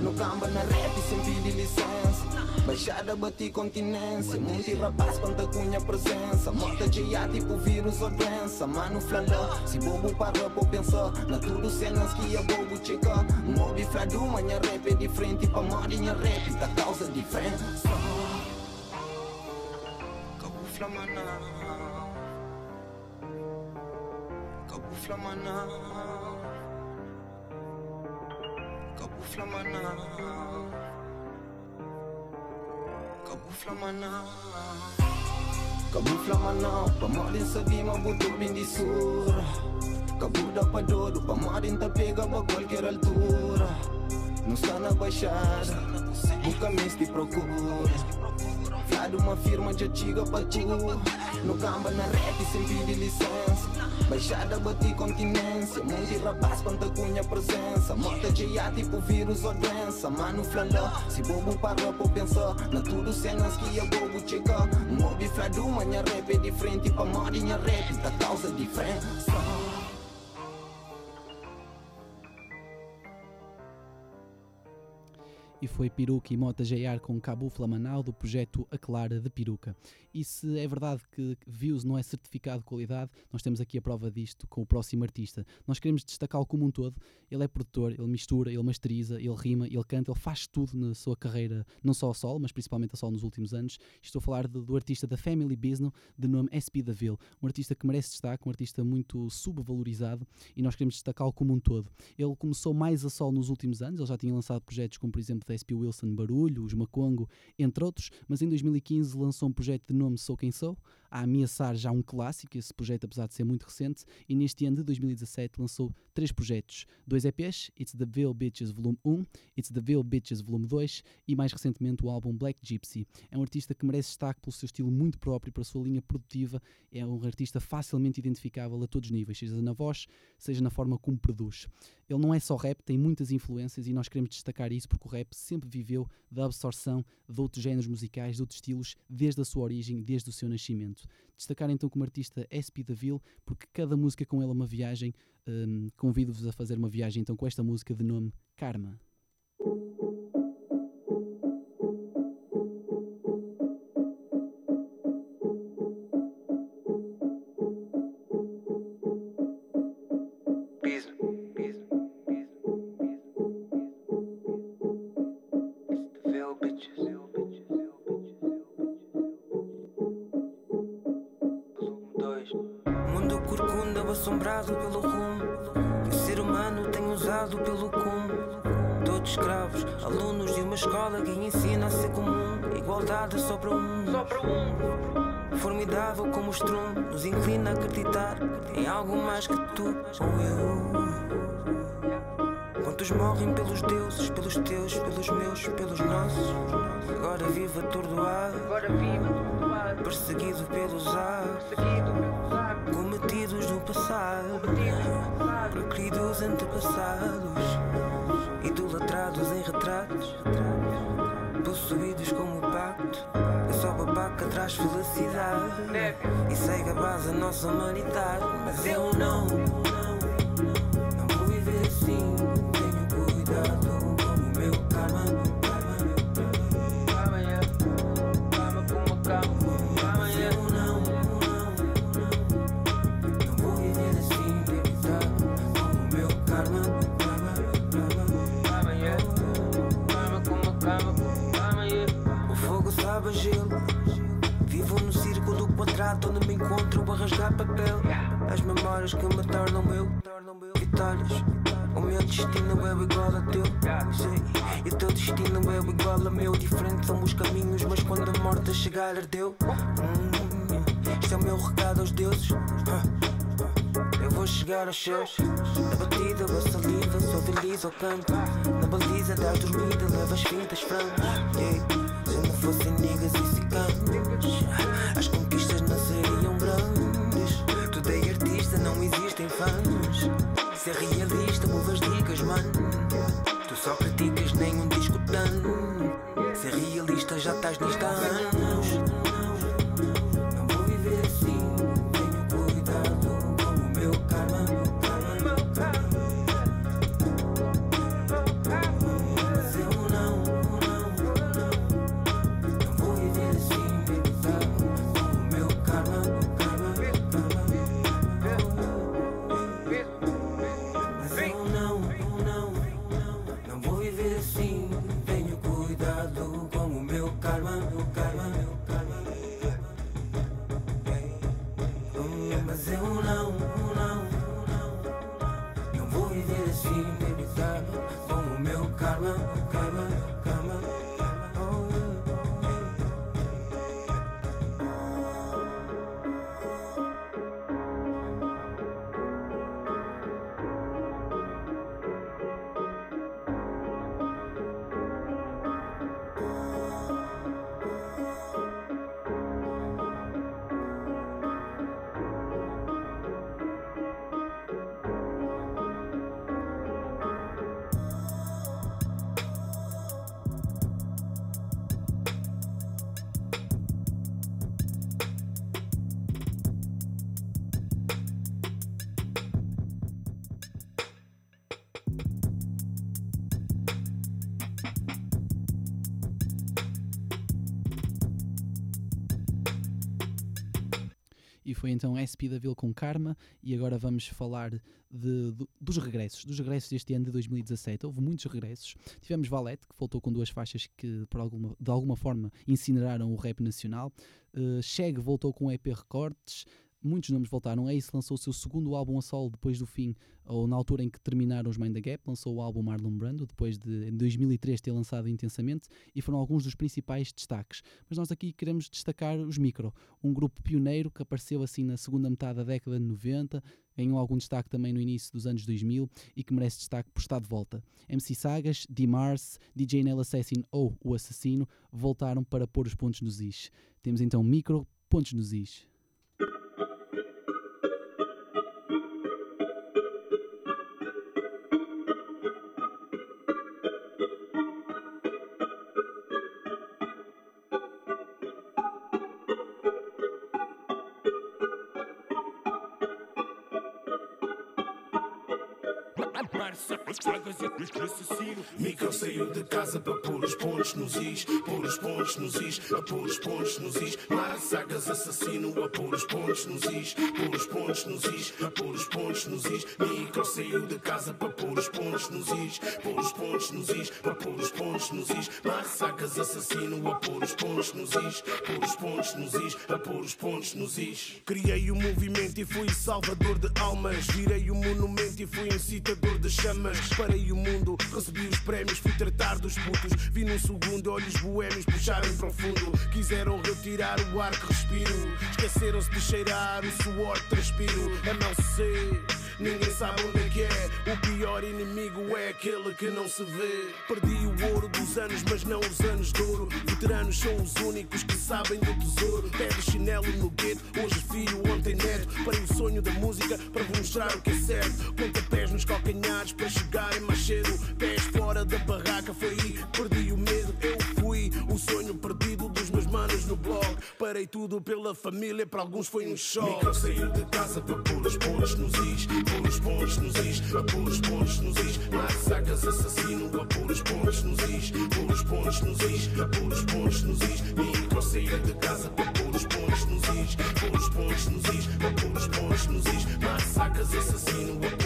No camba na rap sem pedir licença. Baixada bati continência. Muito rapaz quanta cunha presença. Morta de IA tipo vírus ou doença Mano flaló, se bobo para por pensar. Na tudo cenas que é bobo checa Mobi fladu, manha rap é diferente. Pra modinha rap, tá causa diferença. Cabufla maná Cabufla maná Cabufla maná Cabufla maná Cabufla maná Pamadin sabi mabuto bindisura Kabuda pa dodo Pamadin ta pega a qualquer altura Não está na baixada Busca Fiado uma firma de antiga pra tu No camba na rap sem pedir licença. Baixada bati continência. Muito rapaz quanta cunha presença. Morta de IA tipo vírus ou doença Mano flaló, se bobo para por pensar Na tudo cenas que é bobo checa Mobi fladu, manha rap é diferente. Pra modinha rap, tá causa diferença e foi Peruca e Mota JR com Cabo Flamanal do projeto A Clara de Peruca. E se é verdade que Views não é certificado de qualidade, nós temos aqui a prova disto com o próximo artista. Nós queremos destacá-lo como um todo. Ele é produtor, ele mistura, ele masteriza, ele rima, ele canta, ele faz tudo na sua carreira, não só a solo, mas principalmente a solo nos últimos anos. Estou a falar de, do artista da Family Business, de nome SP Daville, um artista que merece destaque, um artista muito subvalorizado e nós queremos destacá-lo como um todo. Ele começou mais a solo nos últimos anos, ele já tinha lançado projetos como, por exemplo, SP Wilson Barulho, os Macongo, entre outros, mas em 2015 lançou um projeto de nome Sou Quem Sou, a ameaçar já um clássico, esse projeto apesar de ser muito recente, e neste ano de 2017 lançou três projetos, dois EPs, It's the Veil Bitches Volume 1, It's the Veil Bitches Volume 2 e mais recentemente o álbum Black Gypsy. É um artista que merece destaque pelo seu estilo muito próprio, pela sua linha produtiva, é um artista facilmente identificável a todos os níveis, seja na voz, seja na forma como produz. Ele não é só rap, tem muitas influências e nós queremos destacar isso porque o rap sempre viveu da absorção de outros géneros musicais, de outros estilos, desde a sua origem, desde o seu nascimento. Destacar então como artista SP Daville, porque cada música com ele é uma viagem. Um, Convido-vos a fazer uma viagem então com esta música de nome Karma. Ou eu. Quantos morrem pelos deuses, pelos teus, pelos meus, pelos nossos? Agora vivo atordoado, perseguido pelos atos cometidos no passado, por queridos antepassados, idolatrados em retratos, possuídos como pacto. Babaca traz felicidade e segue a base da nossa humanidade. Mas eu não, não vou viver assim. Tenho cuidado com o meu karma. Yeah. Karma como karma. Karma, yeah. Eu não, não vou viver assim. Tenho cuidado com o meu karma. Como. O fogo sabe onde me encontro a rasgar papel. As memórias que me tornam meu. Vitórias. O meu destino é igual a teu. Sim. E o teu destino é igual a meu. Diferentes são os caminhos, mas quando a morte chegar, ardeu. Hum, este é o meu recado aos deuses. Eu vou chegar aos seus. Na batida, a saliva, feliz ao canto. Na baliza, das dormida, leva as fintas francas. Yeah. Se não fossem niggas e cicanos, as não existem fãs. Ser realista, move as dicas, mano. Tu só criticas nenhum disco dano. Ser realista, já estás nisto há anos. Foi então SP da Ville com Karma. E agora vamos falar de- do- dos regressos, dos regressos deste ano de 2017. Houve muitos regressos. Tivemos Valete, que voltou com duas faixas que por alguma, de alguma forma incineraram o rap nacional. Uh, Cheg voltou com EP Recortes. Muitos nomes voltaram. Ace lançou o seu segundo álbum a solo depois do fim, ou na altura em que terminaram os Mind the Gap, lançou o álbum Marlon Brando, depois de em 2003 ter lançado intensamente, e foram alguns dos principais destaques. Mas nós aqui queremos destacar os Micro, um grupo pioneiro que apareceu assim na segunda metade da década de 90, ganhou algum destaque também no início dos anos 2000 e que merece destaque por estar de volta. MC Sagas, D-Mars, DJ Nell Assassin ou O Assassino voltaram para pôr os pontos nos is. Temos então Micro, pontos nos is. Micro saiu de casa para pôr os pontos nos is, pôr os pontos nos is, a pôr os pontos nos is. Mar sagas assassino a pôr os pontos nos is, pôr os pontos nos is, a pôr os pontos nos is. Micro saiu de casa para pôr os pontos nos is, pôr os pontos nos is, a pôr os pontos nos is. Mar sagas assassino a pôr os pontos nos is, pôr os pontos nos is, a pôr os pontos nos is. Criei o movimento e fui salvador de almas, virei o monumento e fui incitador de chamas. Parei o mundo, recebi os prémios, fui tratar dos putos. Vi num segundo olhos boêmios puxarem para o fundo. Quiseram retirar o ar que respiro. Esqueceram-se de cheirar o suor que transpiro. MLC, ninguém sabe onde é que é. O pior inimigo é aquele que não se vê. Perdi o ouro dos anos, mas não os anos de ouro. Veteranos são os únicos que sabem do tesouro. Pé de chinelo no gueto, hoje filho, ontem neto. Parei o sonho da música para vos mostrar o que é certo. Pontapés nos calcanhares para chegarem mais cedo. Pés fora da barraca, foi aí perdi o medo. Eu fui o sonho perdido dos meus manos no blog. Parei tudo pela família, para alguns foi um choque. Micro saiu de casa para pôr os pontos nos is, pôr os pontos nos is, a pôr os pontos nos is. Mar sacas assassino a pôr os pontos nos is, pôr os pontos nos is, a pôr os pontos nos is. Micro saiu de casa para pôr os pontos nos is, pôr os pontos nos is, a pôr os pontos nos is. Mar sacas assassino a pôr os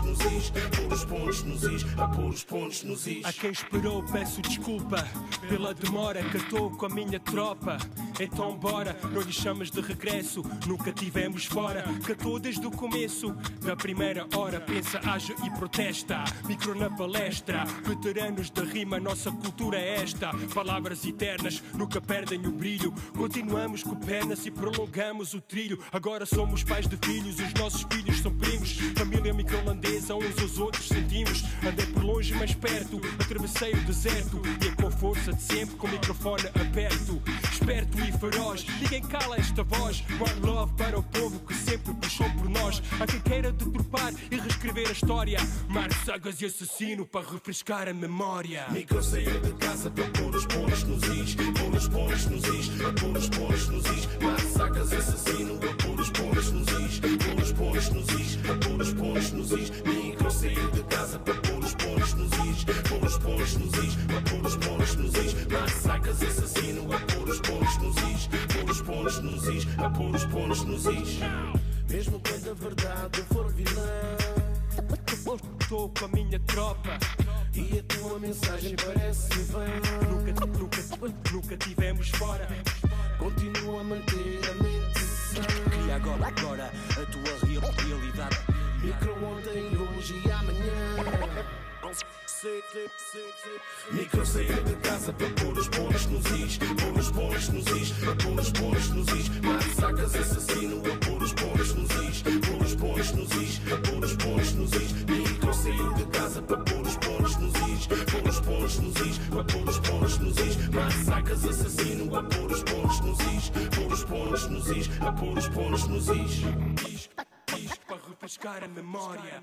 pontos nos is, pontos nos is, os pontos nos is. A quem esperou peço desculpa pela demora que estou com a minha tropa. Então bora, não lhe chamas de regresso, nunca tivemos fora. Estou desde o começo, da primeira hora, pensa, age e protesta. Micro na palestra, veteranos da rima, nossa cultura é esta. Palavras eternas nunca perdem o brilho. Continuamos com pernas e prolongamos o trilho. Agora somos pais de filhos, os nossos filhos são primos. Família micro-holandesa, uns aos outros sentimos. Andei por longe, mas perto, atravessei o deserto. E é com força de sempre, com o microfone aberto. Esperto e feroz, ninguém cala esta voz. One love para o povo que sempre puxou por nós. Há quem queira deturpar e reescrever a história. Mar sagas e assassino para refrescar a memória. Micro saiu de casa para pôr os pontos nos is, pôr os pontos nos is, a pôr os pontos nos is. Massacres assassino, a pôr os pontos nos is, pôr os pontos nos is, a pôr os pontos nos is. Micro saiu de casa para pôr os pontos nos is, pôr os pontos nos is, a pôr os pontos nos is. Massacres assassino, a pôr os pontos nos is, pôr os pontos nos is, a pôr os pontos nos is. Mesmo quando a verdade for vilã. Estou com a minha tropa E a tua mensagem parece vã Nunca, nunca, nunca tivemos fora Continua a manter a mente sã Cria agora, agora a tua real- realidade. Micro ontem, hoje e amanhã Micro saiu de casa para pôr os pontos nos is Pôr os pontos nos is, a pôr os pontos nos is Massacres assassino, a pôr os pontos nos is Pôr os pontos nos is, a pôr os pontos nos is Micro saiu de casa para pôr os pontos nos is Pôr os pontos nos is, a pôr os pontos nos is Massacres assassino, a pôr os pontos nos is Pôr os pontos nos is, a pôr os pontos nos is Para refrescar a memória.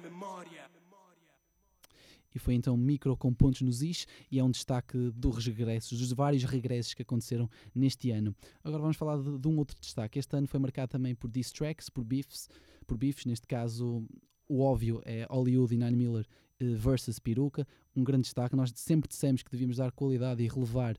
E foi então micro com pontos nos is e é um destaque dos regressos, dos vários regressos que aconteceram neste ano. Agora vamos falar de, de um outro destaque. Este ano foi marcado também por diss tracks, por beefs, por beefs, neste caso o óbvio é Hollywood e Nine Miller eh, versus Peruca, um grande destaque. Nós sempre dissemos que devíamos dar qualidade e relevar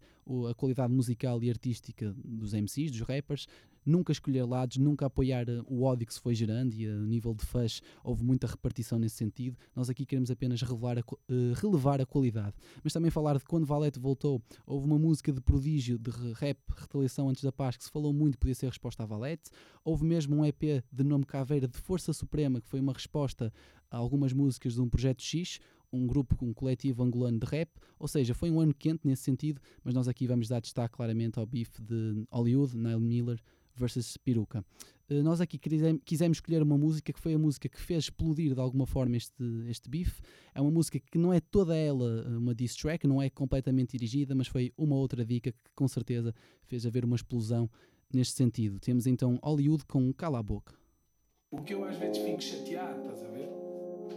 a qualidade musical e artística dos MCs, dos rappers, nunca escolher lados, nunca apoiar eh, o ódio que se foi gerando e a nível de fãs houve muita repartição nesse sentido. Nós aqui queremos apenas revelar a, eh, relevar a qualidade, mas também falar de quando Valete voltou. Houve uma música de prodígio de rap, Retaliação Antes da Paz, que se falou muito, podia ser resposta a Valete. Houve mesmo um EP de nome Caveira de Força Suprema, que foi uma resposta a algumas músicas de um projeto X, um grupo, um coletivo angolano de rap, ou seja, foi um ano quente nesse sentido, mas nós aqui vamos dar destaque claramente ao bife de Hollywood, Nile Miller versus Peruca. Eh, Nós aqui quisem- quisemos escolher uma música que foi a música que fez explodir de alguma forma este, este bife. É uma música que não é toda ela eh, uma diss track, não é completamente dirigida, mas foi uma outra dica que com certeza fez haver uma explosão neste sentido. Temos então Hollywood com Cala a Boca. O que eu às vezes fico chateado, estás a ver?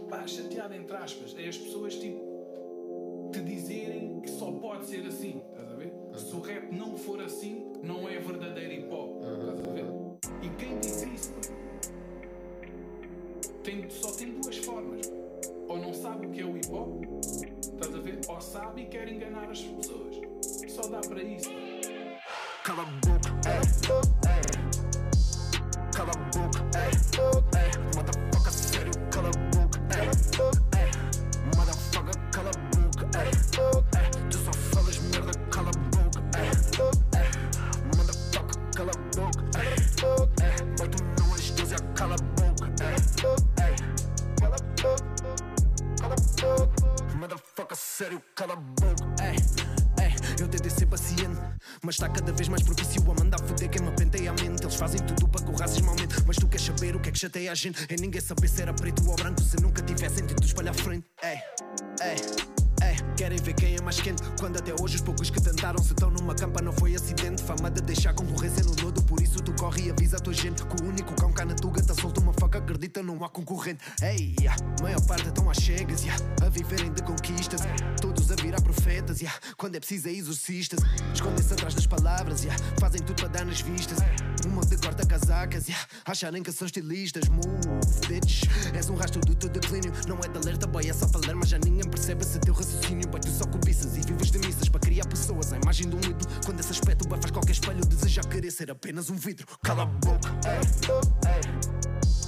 Pá, chateado entre aspas, é as pessoas tipo te dizerem só pode ser assim, estás a ver? Se o rap não for assim, não é verdadeiro hip hop, estás a ver? E quem diz isso tem, só tem duas formas. Ou não sabe o que é o hip hop, estás a ver? Ou sabe e quer enganar as pessoas. Só dá para isso. Cala a boca, ei. Cala a boca, ei, chateia a gente? É ninguém saber se era preto ou branco se nunca tivesse sentido espalhar frente. Ei, ei. Ei, querem ver quem é mais quente? Quando até hoje os poucos que tentaram se estão numa campa não foi acidente. Fama de deixar concorrência no lodo, por isso tu corre e avisa a tua gente. Que o único cão cá na tuga acredita, não há concorrente. Ei, yeah, maior parte estão às chegas, yeah, a viverem de conquistas. Todos a virar profetas, yeah, quando é preciso é exorcistas. Escondem-se atrás das palavras, yeah, fazem tudo para dar nas vistas. Um monte de corta-casacas, yeah, acharem que são estilistas. Move, bitch, és um rastro do teu declínio. Não é de alerta, boy, é só ler, mas já ninguém percebe esse teu raciocínio. Boy, tu só cobiças e vives de missas para criar pessoas. A imagem de um quando esse aspecto faz qualquer espelho desejar querer ser apenas um vidro. Cala a boca, ei, ei.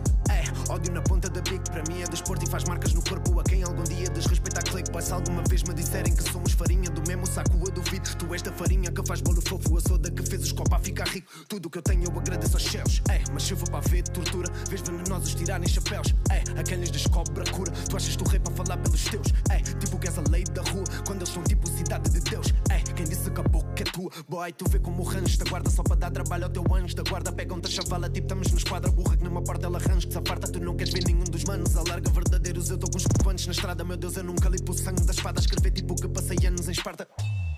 ódio na ponta da bico Para mim é desporto e faz marcas no corpo. A quem algum dia desrespeita a Pois se alguma vez me disserem que somos farinha Do mesmo saco eu duvido. Tu és da farinha que faz bolo fofo Eu sou da que fez os copa a ficar rico. Tudo que eu tenho eu agradeço aos céus. Ei, mas for para ver tortura Vês venenosos tirarem chapéus. Ei, a quem lhes descobre a cura. Tu achas tu rei para falar pelos teus? Ei, tipo que és a lei da rua Quando eles são tipo cidade de Deus. Ei, quem disse que a boca é tua? Boy, tu vê como o rancho da guarda Só para dar trabalho ao teu anjo da guarda. Pegam-te a chavala tipo estamos na esquadra. Burra que numa porta ela range que se aparta Tu não queres ver nenhum dos manos Alarga verdadeiros. Eu dou com os copantes na estrada Meu Deus eu nunca limpo o sangue da espada. Escrever tipo que passei anos em Esparta.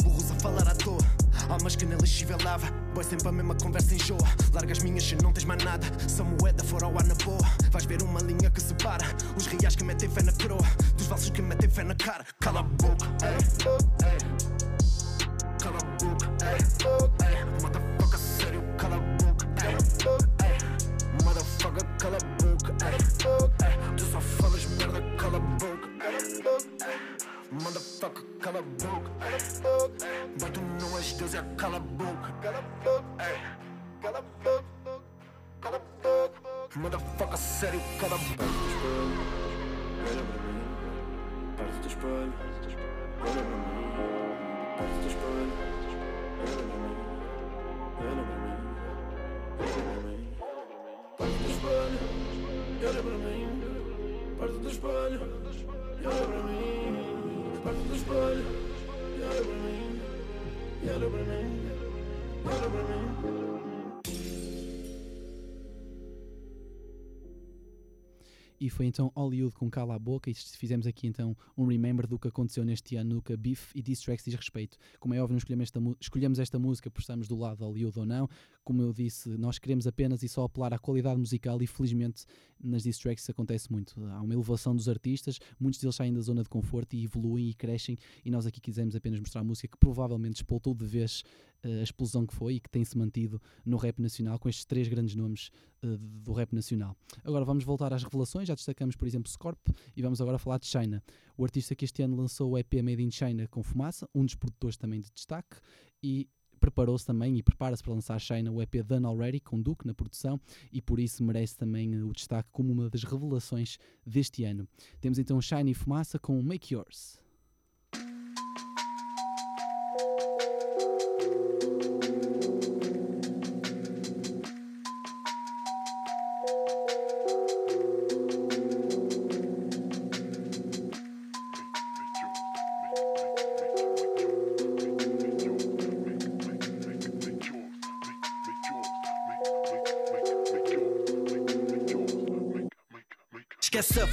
Burros a falar à toa Almas que na lixível lava. Boy sempre a mesma conversa enjoa. Larga as minhas se não tens mais nada. São moeda fora ao ar na boa Vais ver uma linha que separa Os reais que metem fé na coroa Dos falsos que metem fé na cara. Cala a boca ei. Cala a boca ei, cala a boca. Boy, tu não és Deus, é cala a boca. Ay, cala a boca. Cala a boca. Motherfucker, sério, cala a boca. Olha para mim, parte do espelho. Olha para mim, parte do espelho. Olha para mim, olha para mim, olha para mim. Parte do espelho, olha para mim, parte do espelho. Olha para mim, parte do espelho. Olha para mim, olha para mim, olha para mim. E foi então Hollywood com Cala a Boca e fizemos aqui então um remember do que aconteceu neste ano no que a Beef e Diss Tracks diz respeito. Como é óbvio, não escolhemos esta, escolhemos esta música por estarmos do lado de Hollywood ou não. Como eu disse, nós queremos apenas e só apelar à qualidade musical e felizmente nas isso acontece muito. Há uma elevação dos artistas, muitos deles saem da zona de conforto e evoluem e crescem e nós aqui quisemos apenas mostrar música que provavelmente explotou de vez a explosão que foi e que tem-se mantido no rap nacional com estes três grandes nomes eh, do rap nacional. Agora vamos voltar às revelações, já destacamos por exemplo Scorp e vamos agora falar de China. O artista que este ano lançou o EP Made in China com Fumaça, um dos produtores também de destaque e preparou-se também e prepara-se para lançar China o EP Done Already com Duke na produção e por isso merece também eh, o destaque como uma das revelações deste ano. Temos então China e Fumaça com Make Yours.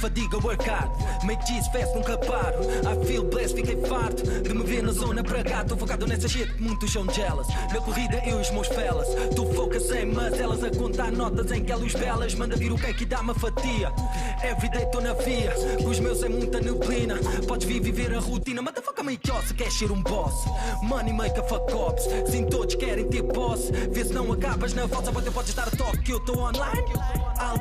Fadiga, work hard. Make this fast, nunca paro. I feel blessed, fiquei farto De me ver na zona para cá Tô focado nessa shit, muitos são jealous. Na corrida eu e os meus fellas. Tu focas em mas elas a contar notas Em que luz belas. Manda vir o cake e dá uma fatia. Everyday tô na via Com os meus é muita neblina. Podes vir viver a rotina. Motherfucker make yours se queres ser um boss Money make a fuck ops Sim, todos querem ter boss Vê se não acabas na falsa Você pode estar a toque que eu tô online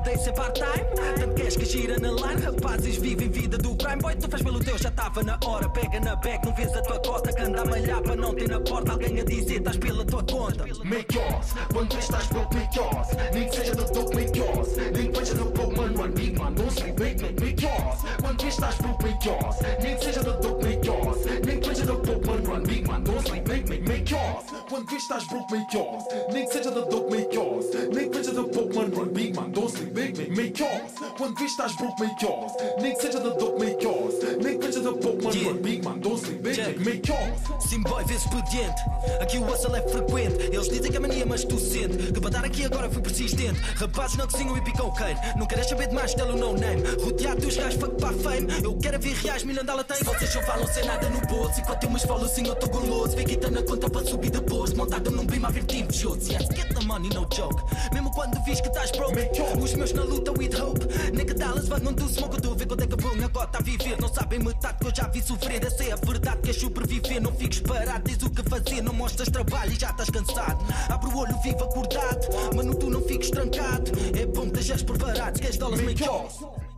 day sem part-time Tanto queres que gira na line Rapazes vivem vida do crime Boy, tu faz pelo teu, já tava na hora Pega na back, não vês a tua costa Que anda a malhar para não ter na porta Alguém a dizer, estás pela tua conta Make yours, quando estás broke, make yours. Nem que seja do dope, make yours. Nem que seja do broke, man, run big, man, don't sleep, make, make, make yours. Quando estás broke, make yours. Nem que seja do dope, make yours. Nem que seja do broke, man, run big, man, don't sleep, make, make, make yours. Quando estás broke, make yours. Nem que seja do dope, make yours. Nem que seja do broke, man, run big, man, don't sleep, make, make, make yours. Quando estás broke, make yours. Nem que seja do dope, make yours. Nem que seja do broke, man, run big, man, don't sleep, make, make, make yours. Sim, boy, vê expediente. Aqui o hustle é frequente. Eles dizem que é mania, mas tu sente. Que dar aqui agora fui persistente. Rapazes não cozinham e picam queiro. Não queres saber de mais dela, no name. Rodeado dos gajos, fuck para fame. Eu quero ver reais, milhão dela tem. Vocês só falam sem nada no bolso. Enquanto eu me esfolo assim, eu tô goloso. Vem quita na conta para subir depois. Montado num prima a ver team shows. Yes, get the money, no joke. Mesmo quando vis que estás broke. Os meus na luta with hope. Nem que Dallas venham do smoke. Eu tô a ver quando é que vão agora tá a viver. Não sabem metade que eu já vi sofrer. Essa é a verdade. lado. Queres sobreviver, não fiques parado. Diz o que fazer, não mostras trabalho e já estás cansado. Abre o olho, vive acordado. Mano, tu não fiques trancado. É bom que estejas preparado. Se queres dólares, make yours.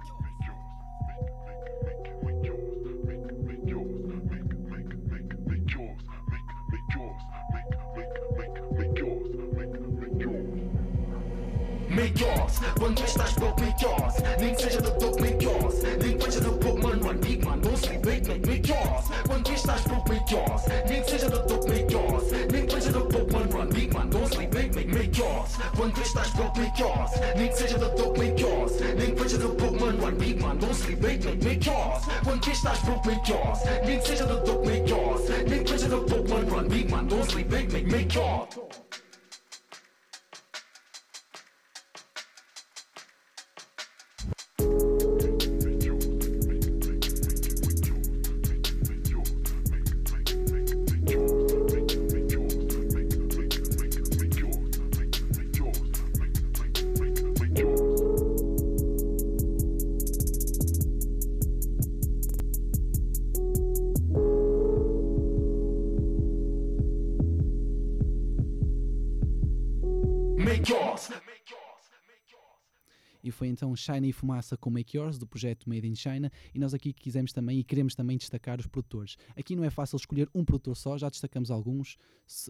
Make yours, quando vês estás broke, make yours. Nem que seja do topo, make yours. Nem que seja do pouco, mano, one big man. Don't sleep, make, make, make yours. Quando vês estás broke, make yours. Nem que seja do topo, make yours. Nem que seja do pouco, mano, one big man. Don't sleep, make, make, make yours. Quando vês estás broke, make yours. Nem que seja do topo, make yours. Nem que seja do pouco, mano, one big man. Don't sleep, make, make, make yours. Quando vês estás broke, make yours. Nem que seja do topo, make yours. Nem que seja do pouco, mano, one big man. Don't sleep, make, make, make Então China e Fumaça com Make Yours, do projeto Made in China, e nós aqui quisemos também e queremos também destacar os produtores. Aqui não é fácil escolher um produtor só, já destacamos alguns,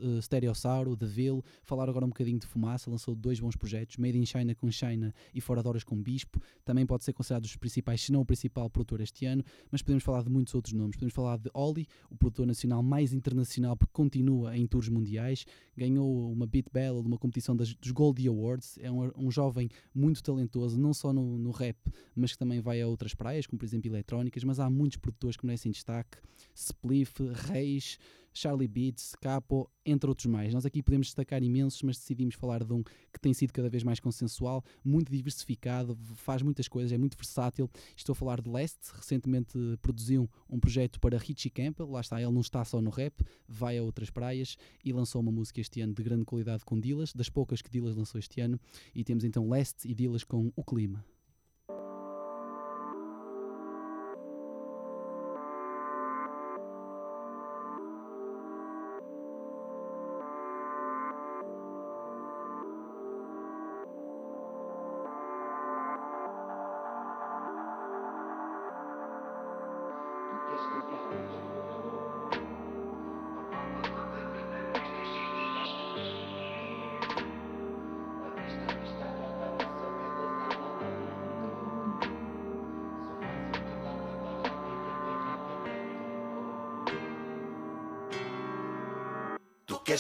eh, Stereossauro, Deville, falar agora um bocadinho de Fumaça, lançou dois bons projetos, Made in China com China e Fora de Horas com Bispo, também pode ser considerado os principais, se não o principal produtor este ano, mas podemos falar de muitos outros nomes, podemos falar de Oli, o produtor nacional mais internacional porque continua em tours mundiais, ganhou uma Beat Battle, uma competição das- dos Goldie Awards, é um, um jovem muito talentoso, não só no, no rap, mas que também vai a outras praias, como por exemplo eletrónicas, mas há muitos produtores que merecem destaque, Spliff, Reis, Charlie Beats, Capo, entre outros mais. Nós aqui podemos destacar imensos, mas decidimos falar de um que tem sido cada vez mais consensual, muito diversificado, faz muitas coisas, é muito versátil. Estou a falar de Leste, recentemente produziu um projeto para Richie Campbell, lá está, ele não está só no rap, vai a outras praias e lançou uma música este ano de grande qualidade com Dilas, das poucas que Dilas lançou este ano, e temos então Leste e Dilas com O Clima.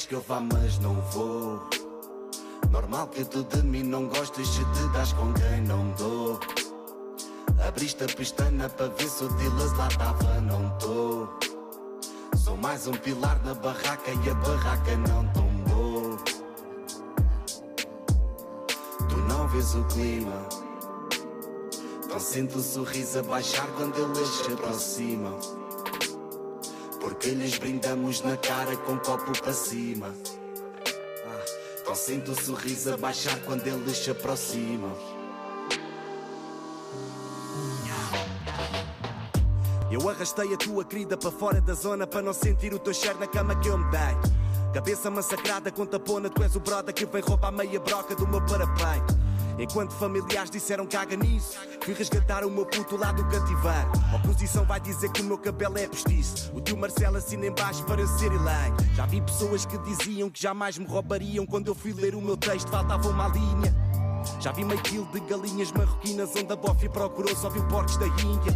Queres que eu vá, mas não vou. Normal que tu de mim não gostes se te das com quem não dou. Abriste a pestana para ver se o Dilas lá tava, não tô. Sou mais um pilar na barraca e a barraca não tombou. Tu não vês o clima. Não sinto o sorriso a baixar quando eles se aproximam. Porque lhes brindamos na cara com copo para cima. Ah, sinto o sorriso a baixar quando eles se aproximam. Eu arrastei a tua querida para fora da zona para não sentir o teu cheiro na cama que eu me dei. Cabeça massacrada com tapona, tu és o broda que vem roubar meia broca do meu parapeito. Enquanto familiares disseram caga nisso, fui resgatar o meu puto lá do cativeiro. A oposição vai dizer que o meu cabelo é postiço. O tio Marcelo assina em baixo para ser eleito. Já vi pessoas que diziam que jamais me roubariam quando eu fui ler o meu texto, faltava uma linha. Já vi meio quilo de galinhas marroquinas onde a bófia procurou só viu porcos da Índia.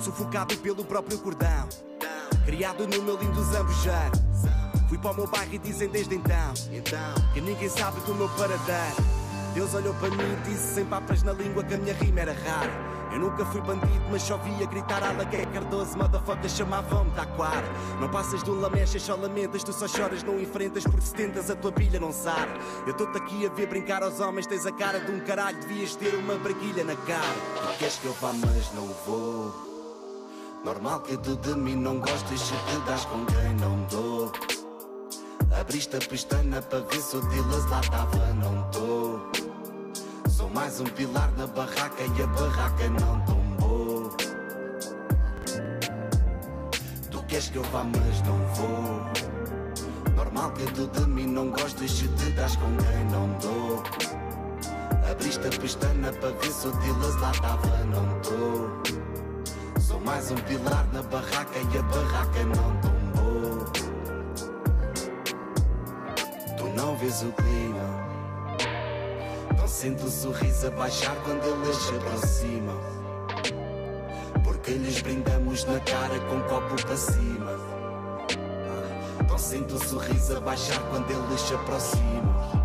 Sufocado pelo próprio cordão, criado no meu lindo zambujeiro. Fui para o meu bairro e dizem desde então que ninguém sabe do meu paradeiro. Deus olhou para mim e disse sem papas na língua que a minha rima era rara. Eu nunca fui bandido, mas só via gritar ala que é Cardoso, motherfucker chamavam-me taquara. Não passas de um lamechas, só lamentas, tu só choras, não enfrentas, porque se tentas a tua pilha não sara. Eu estou-te aqui a ver brincar aos homens, tens a cara de um caralho, devias ter uma braguilha na cara. Tu queres que eu vá, mas não vou. Normal que tu de mim não gostes se te das com quem não dou. Abriste a pestana para ver se o lá tava, não tô. Sou mais um pilar na barraca e a barraca não tombou. Tu queres que eu vá, mas não vou. Normal que tu de mim não gostes se te das com quem não dou. Abriste a pestana para ver se o lá tava, não tô. Sou mais um pilar na barraca e a barraca não tombou. Não vês o clima. Não sinto o sorriso a baixar quando eles se aproximam. Porque lhes brindamos na cara com um copo para cima. Ah, Não sinto o sorriso a baixar quando eles se aproximam.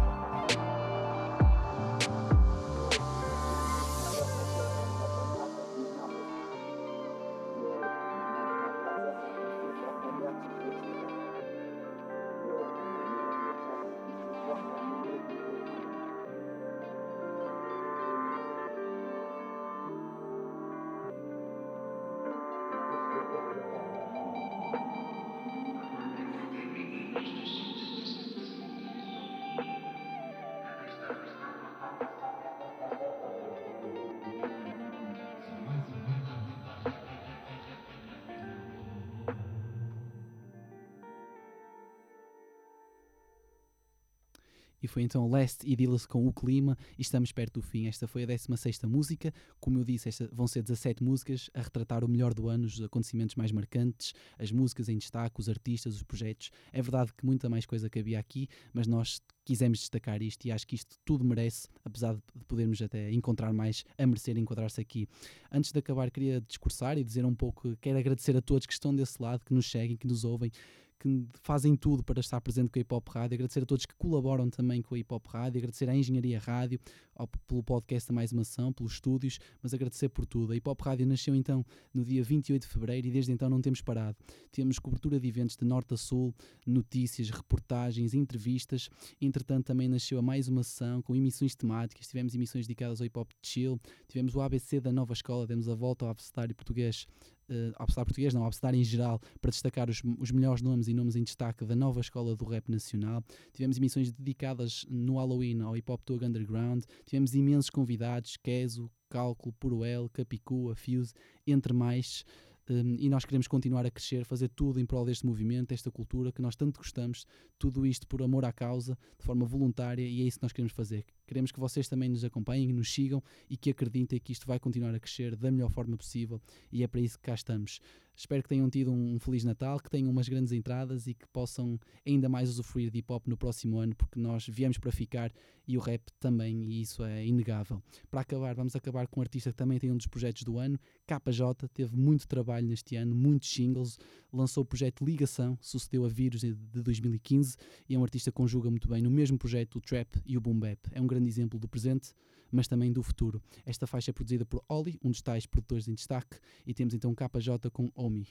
Foi então Last e Dillas com o Clima e estamos perto do fim. Esta foi a 16 música. Como eu disse, esta, vão ser 17 músicas a retratar o melhor do ano, os acontecimentos mais marcantes, as músicas em destaque, os artistas, os projetos. É verdade que muita mais coisa cabia aqui, mas nós quisemos destacar isto e acho que isto tudo merece, apesar de podermos até encontrar mais a merecer enquadrar-se aqui. Antes de acabar, queria discursar e dizer um pouco, quero agradecer a todos que estão desse lado, que nos seguem, que nos ouvem, que fazem tudo para estar presente com a Hip Hop Rádio, agradecer a todos que colaboram também com a Hip Hop Rádio, agradecer à Engenharia Rádio, ao, pelo podcast da Mais Uma Ação, pelos estúdios, mas agradecer por tudo. A Hip Hop Rádio nasceu então no dia 28 de Fevereiro e desde então não temos parado. Temos cobertura de eventos de norte a sul, notícias, reportagens, entrevistas. Entretanto também nasceu a Mais Uma Ação com emissões temáticas, tivemos emissões dedicadas ao Hip Hop Chill, tivemos o ABC da nova escola, demos a volta ao abecedário português uh, ao abecedário português, não, ao abecedário em geral, para destacar os, os melhores nomes e nomes em destaque da nova escola do rap nacional. Tivemos emissões dedicadas no Halloween ao Hip Hop Tug Underground. Tivemos imensos convidados, Keso, Cálculo, Puruel, Capicua, Fuse, entre mais. Um, e nós queremos continuar a crescer, fazer tudo em prol deste movimento, desta cultura que nós tanto gostamos, tudo isto por amor à causa, de forma voluntária, e é isso que nós queremos fazer. Queremos que vocês também nos acompanhem, nos sigam e que acreditem que isto vai continuar a crescer da melhor forma possível, e é para isso que cá estamos. Espero que tenham tido um Feliz Natal, que tenham umas grandes entradas e que possam ainda mais usufruir de hip hop no próximo ano, porque nós viemos para ficar e o rap também, e isso é inegável. Para acabar, vamos acabar com um artista que também tem um dos projetos do ano, KJ, teve muito trabalho neste ano, muitos singles, lançou o projeto Ligação, sucedeu a Vírus de 2015 e é um artista que conjuga muito bem no mesmo projeto o trap e o boom bap. É um grande exemplo do presente, mas também do futuro. Esta faixa é produzida por Oli, um dos tais produtores em destaque, e temos então KJ com Omi.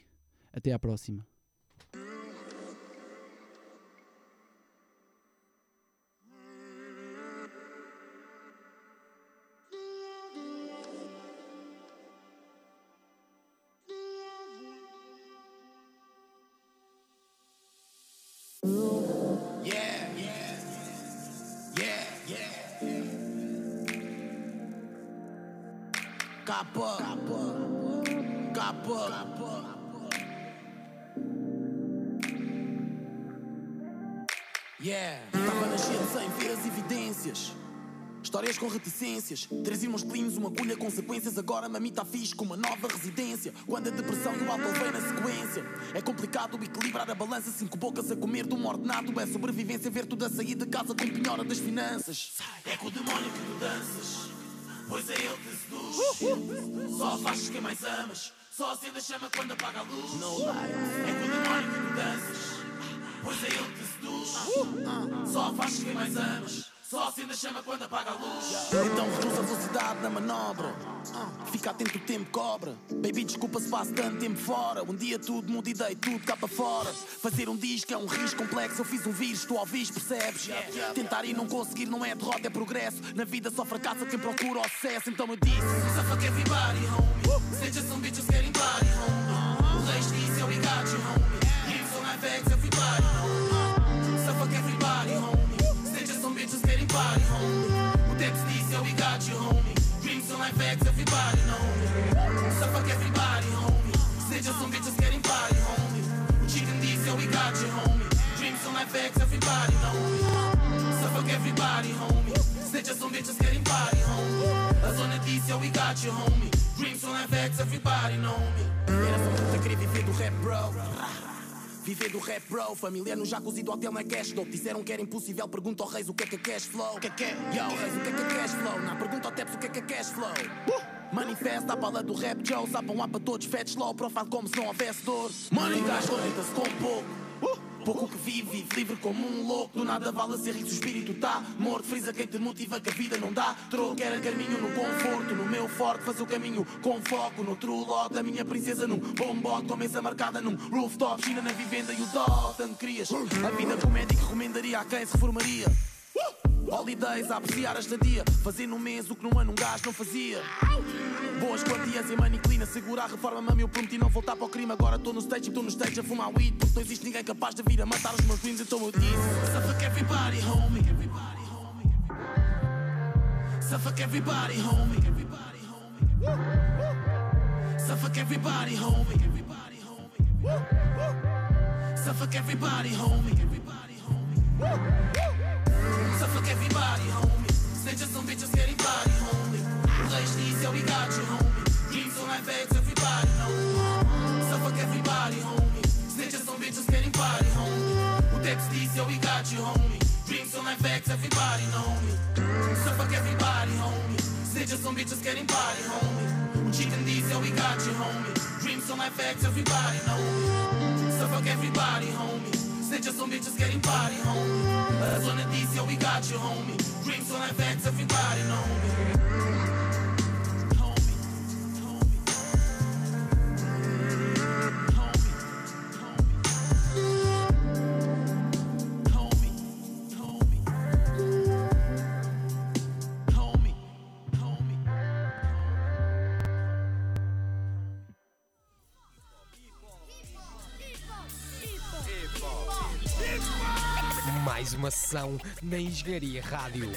Até à próxima. Com reticências, três irmãos cleans, uma agulha, consequências. Agora mami tá fixe com uma nova residência. Quando a depressão e o álcool vem na sequência, é complicado equilibrar a balança. Cinco bocas a comer de um ordenado é sobrevivência. Ver tudo a sair de casa com penhora das finanças. É com o demónio que tu danças, pois é ele que seduz. Só afastas quem mais amas, só acende a chama quando apaga a luz. É com o demónio que tu danças, pois é ele que seduz. Só afastas quem mais amas. Só acende a chama quando apaga a luz. Então reduz a velocidade na manobra. Fica atento, o tempo cobra. Baby, desculpa se passo tanto tempo fora. Um dia tudo muda e dei tudo cá para fora. Fazer um disco é um risco complexo. Eu fiz um vírus, tu ouvis, percebes? Tentar e não conseguir não é derrota, é progresso. Na vida só fracassa quem procura o sucesso. Então eu disse: Suffolk everybody, homie. FX, everybody know me. So fuck everybody, homie. Snitches on bitches getting body, homie. A zona disse, yo, we got you, homie. Dreams on FX, everybody know me. Era só puta querer viver do rap, bro. Viver do rap, bro. Família no jacuzzi do hotel não é cash flow. Disseram que era impossível. Pergunta ao Reis o que é que é cash flow. O que é que é? Yo, Reis, o que é que é cash flow? Na pergunta ao Teps o que é que é cash flow. Uh! Manifesta a bala do rap, Joe. Sapam lá para todos, fat slow. Profile como se não houvesse dor. Money gás, contenta-se com pouco. Uh! Pouco que vive, livre como um louco. Do nada vale ser rico, o espírito tá morto. Frisa quem te motiva que a vida não dá. Troco era caminho no conforto. No meu forte, faz o caminho com foco. No true lot, a minha princesa num bombote. Com mesa marcada num rooftop. China na vivenda e o dó. Tanto. A vida com médico recomendaria a quem se reformaria. Holidays a apreciar a estadia. Fazer num mês o que num ano um gajo não fazia. Boas quantias em clean, segurar a reforma, mami. Eu prometi não voltar para o crime. Agora estou no stage e estou no stage a fumar weed. Porque não existe ninguém capaz de vir a matar os meus dreams. Então eu disse: Suffolk everybody, homie. Suffolk everybody, homie. Suffolk everybody, homie. Everybody, homie. Suffolk everybody, homie. Everybody, homie. Suffolk everybody, homie. Snitches some bitches getting body, homie. Reis diz, yo, we got you, homie. Dreams on my bags, everybody know. Suffolk everybody, homie. Snitches some bitches getting body, homie. O Dex diz, yo, we got you, homie. Dreams on my bags, everybody know me. Suffolk everybody, homie. Snitches some bitches getting body, homie. O Chicken diz, yo, we got you, homie. Dreams on my bags, everybody know me. Suffolk everybody, homie. Snitches some bitches getting body, homie. A zona diz, yo, we got you, homie. Dreams on my bags, everybody know me. Sessão na Engenharia Rádio.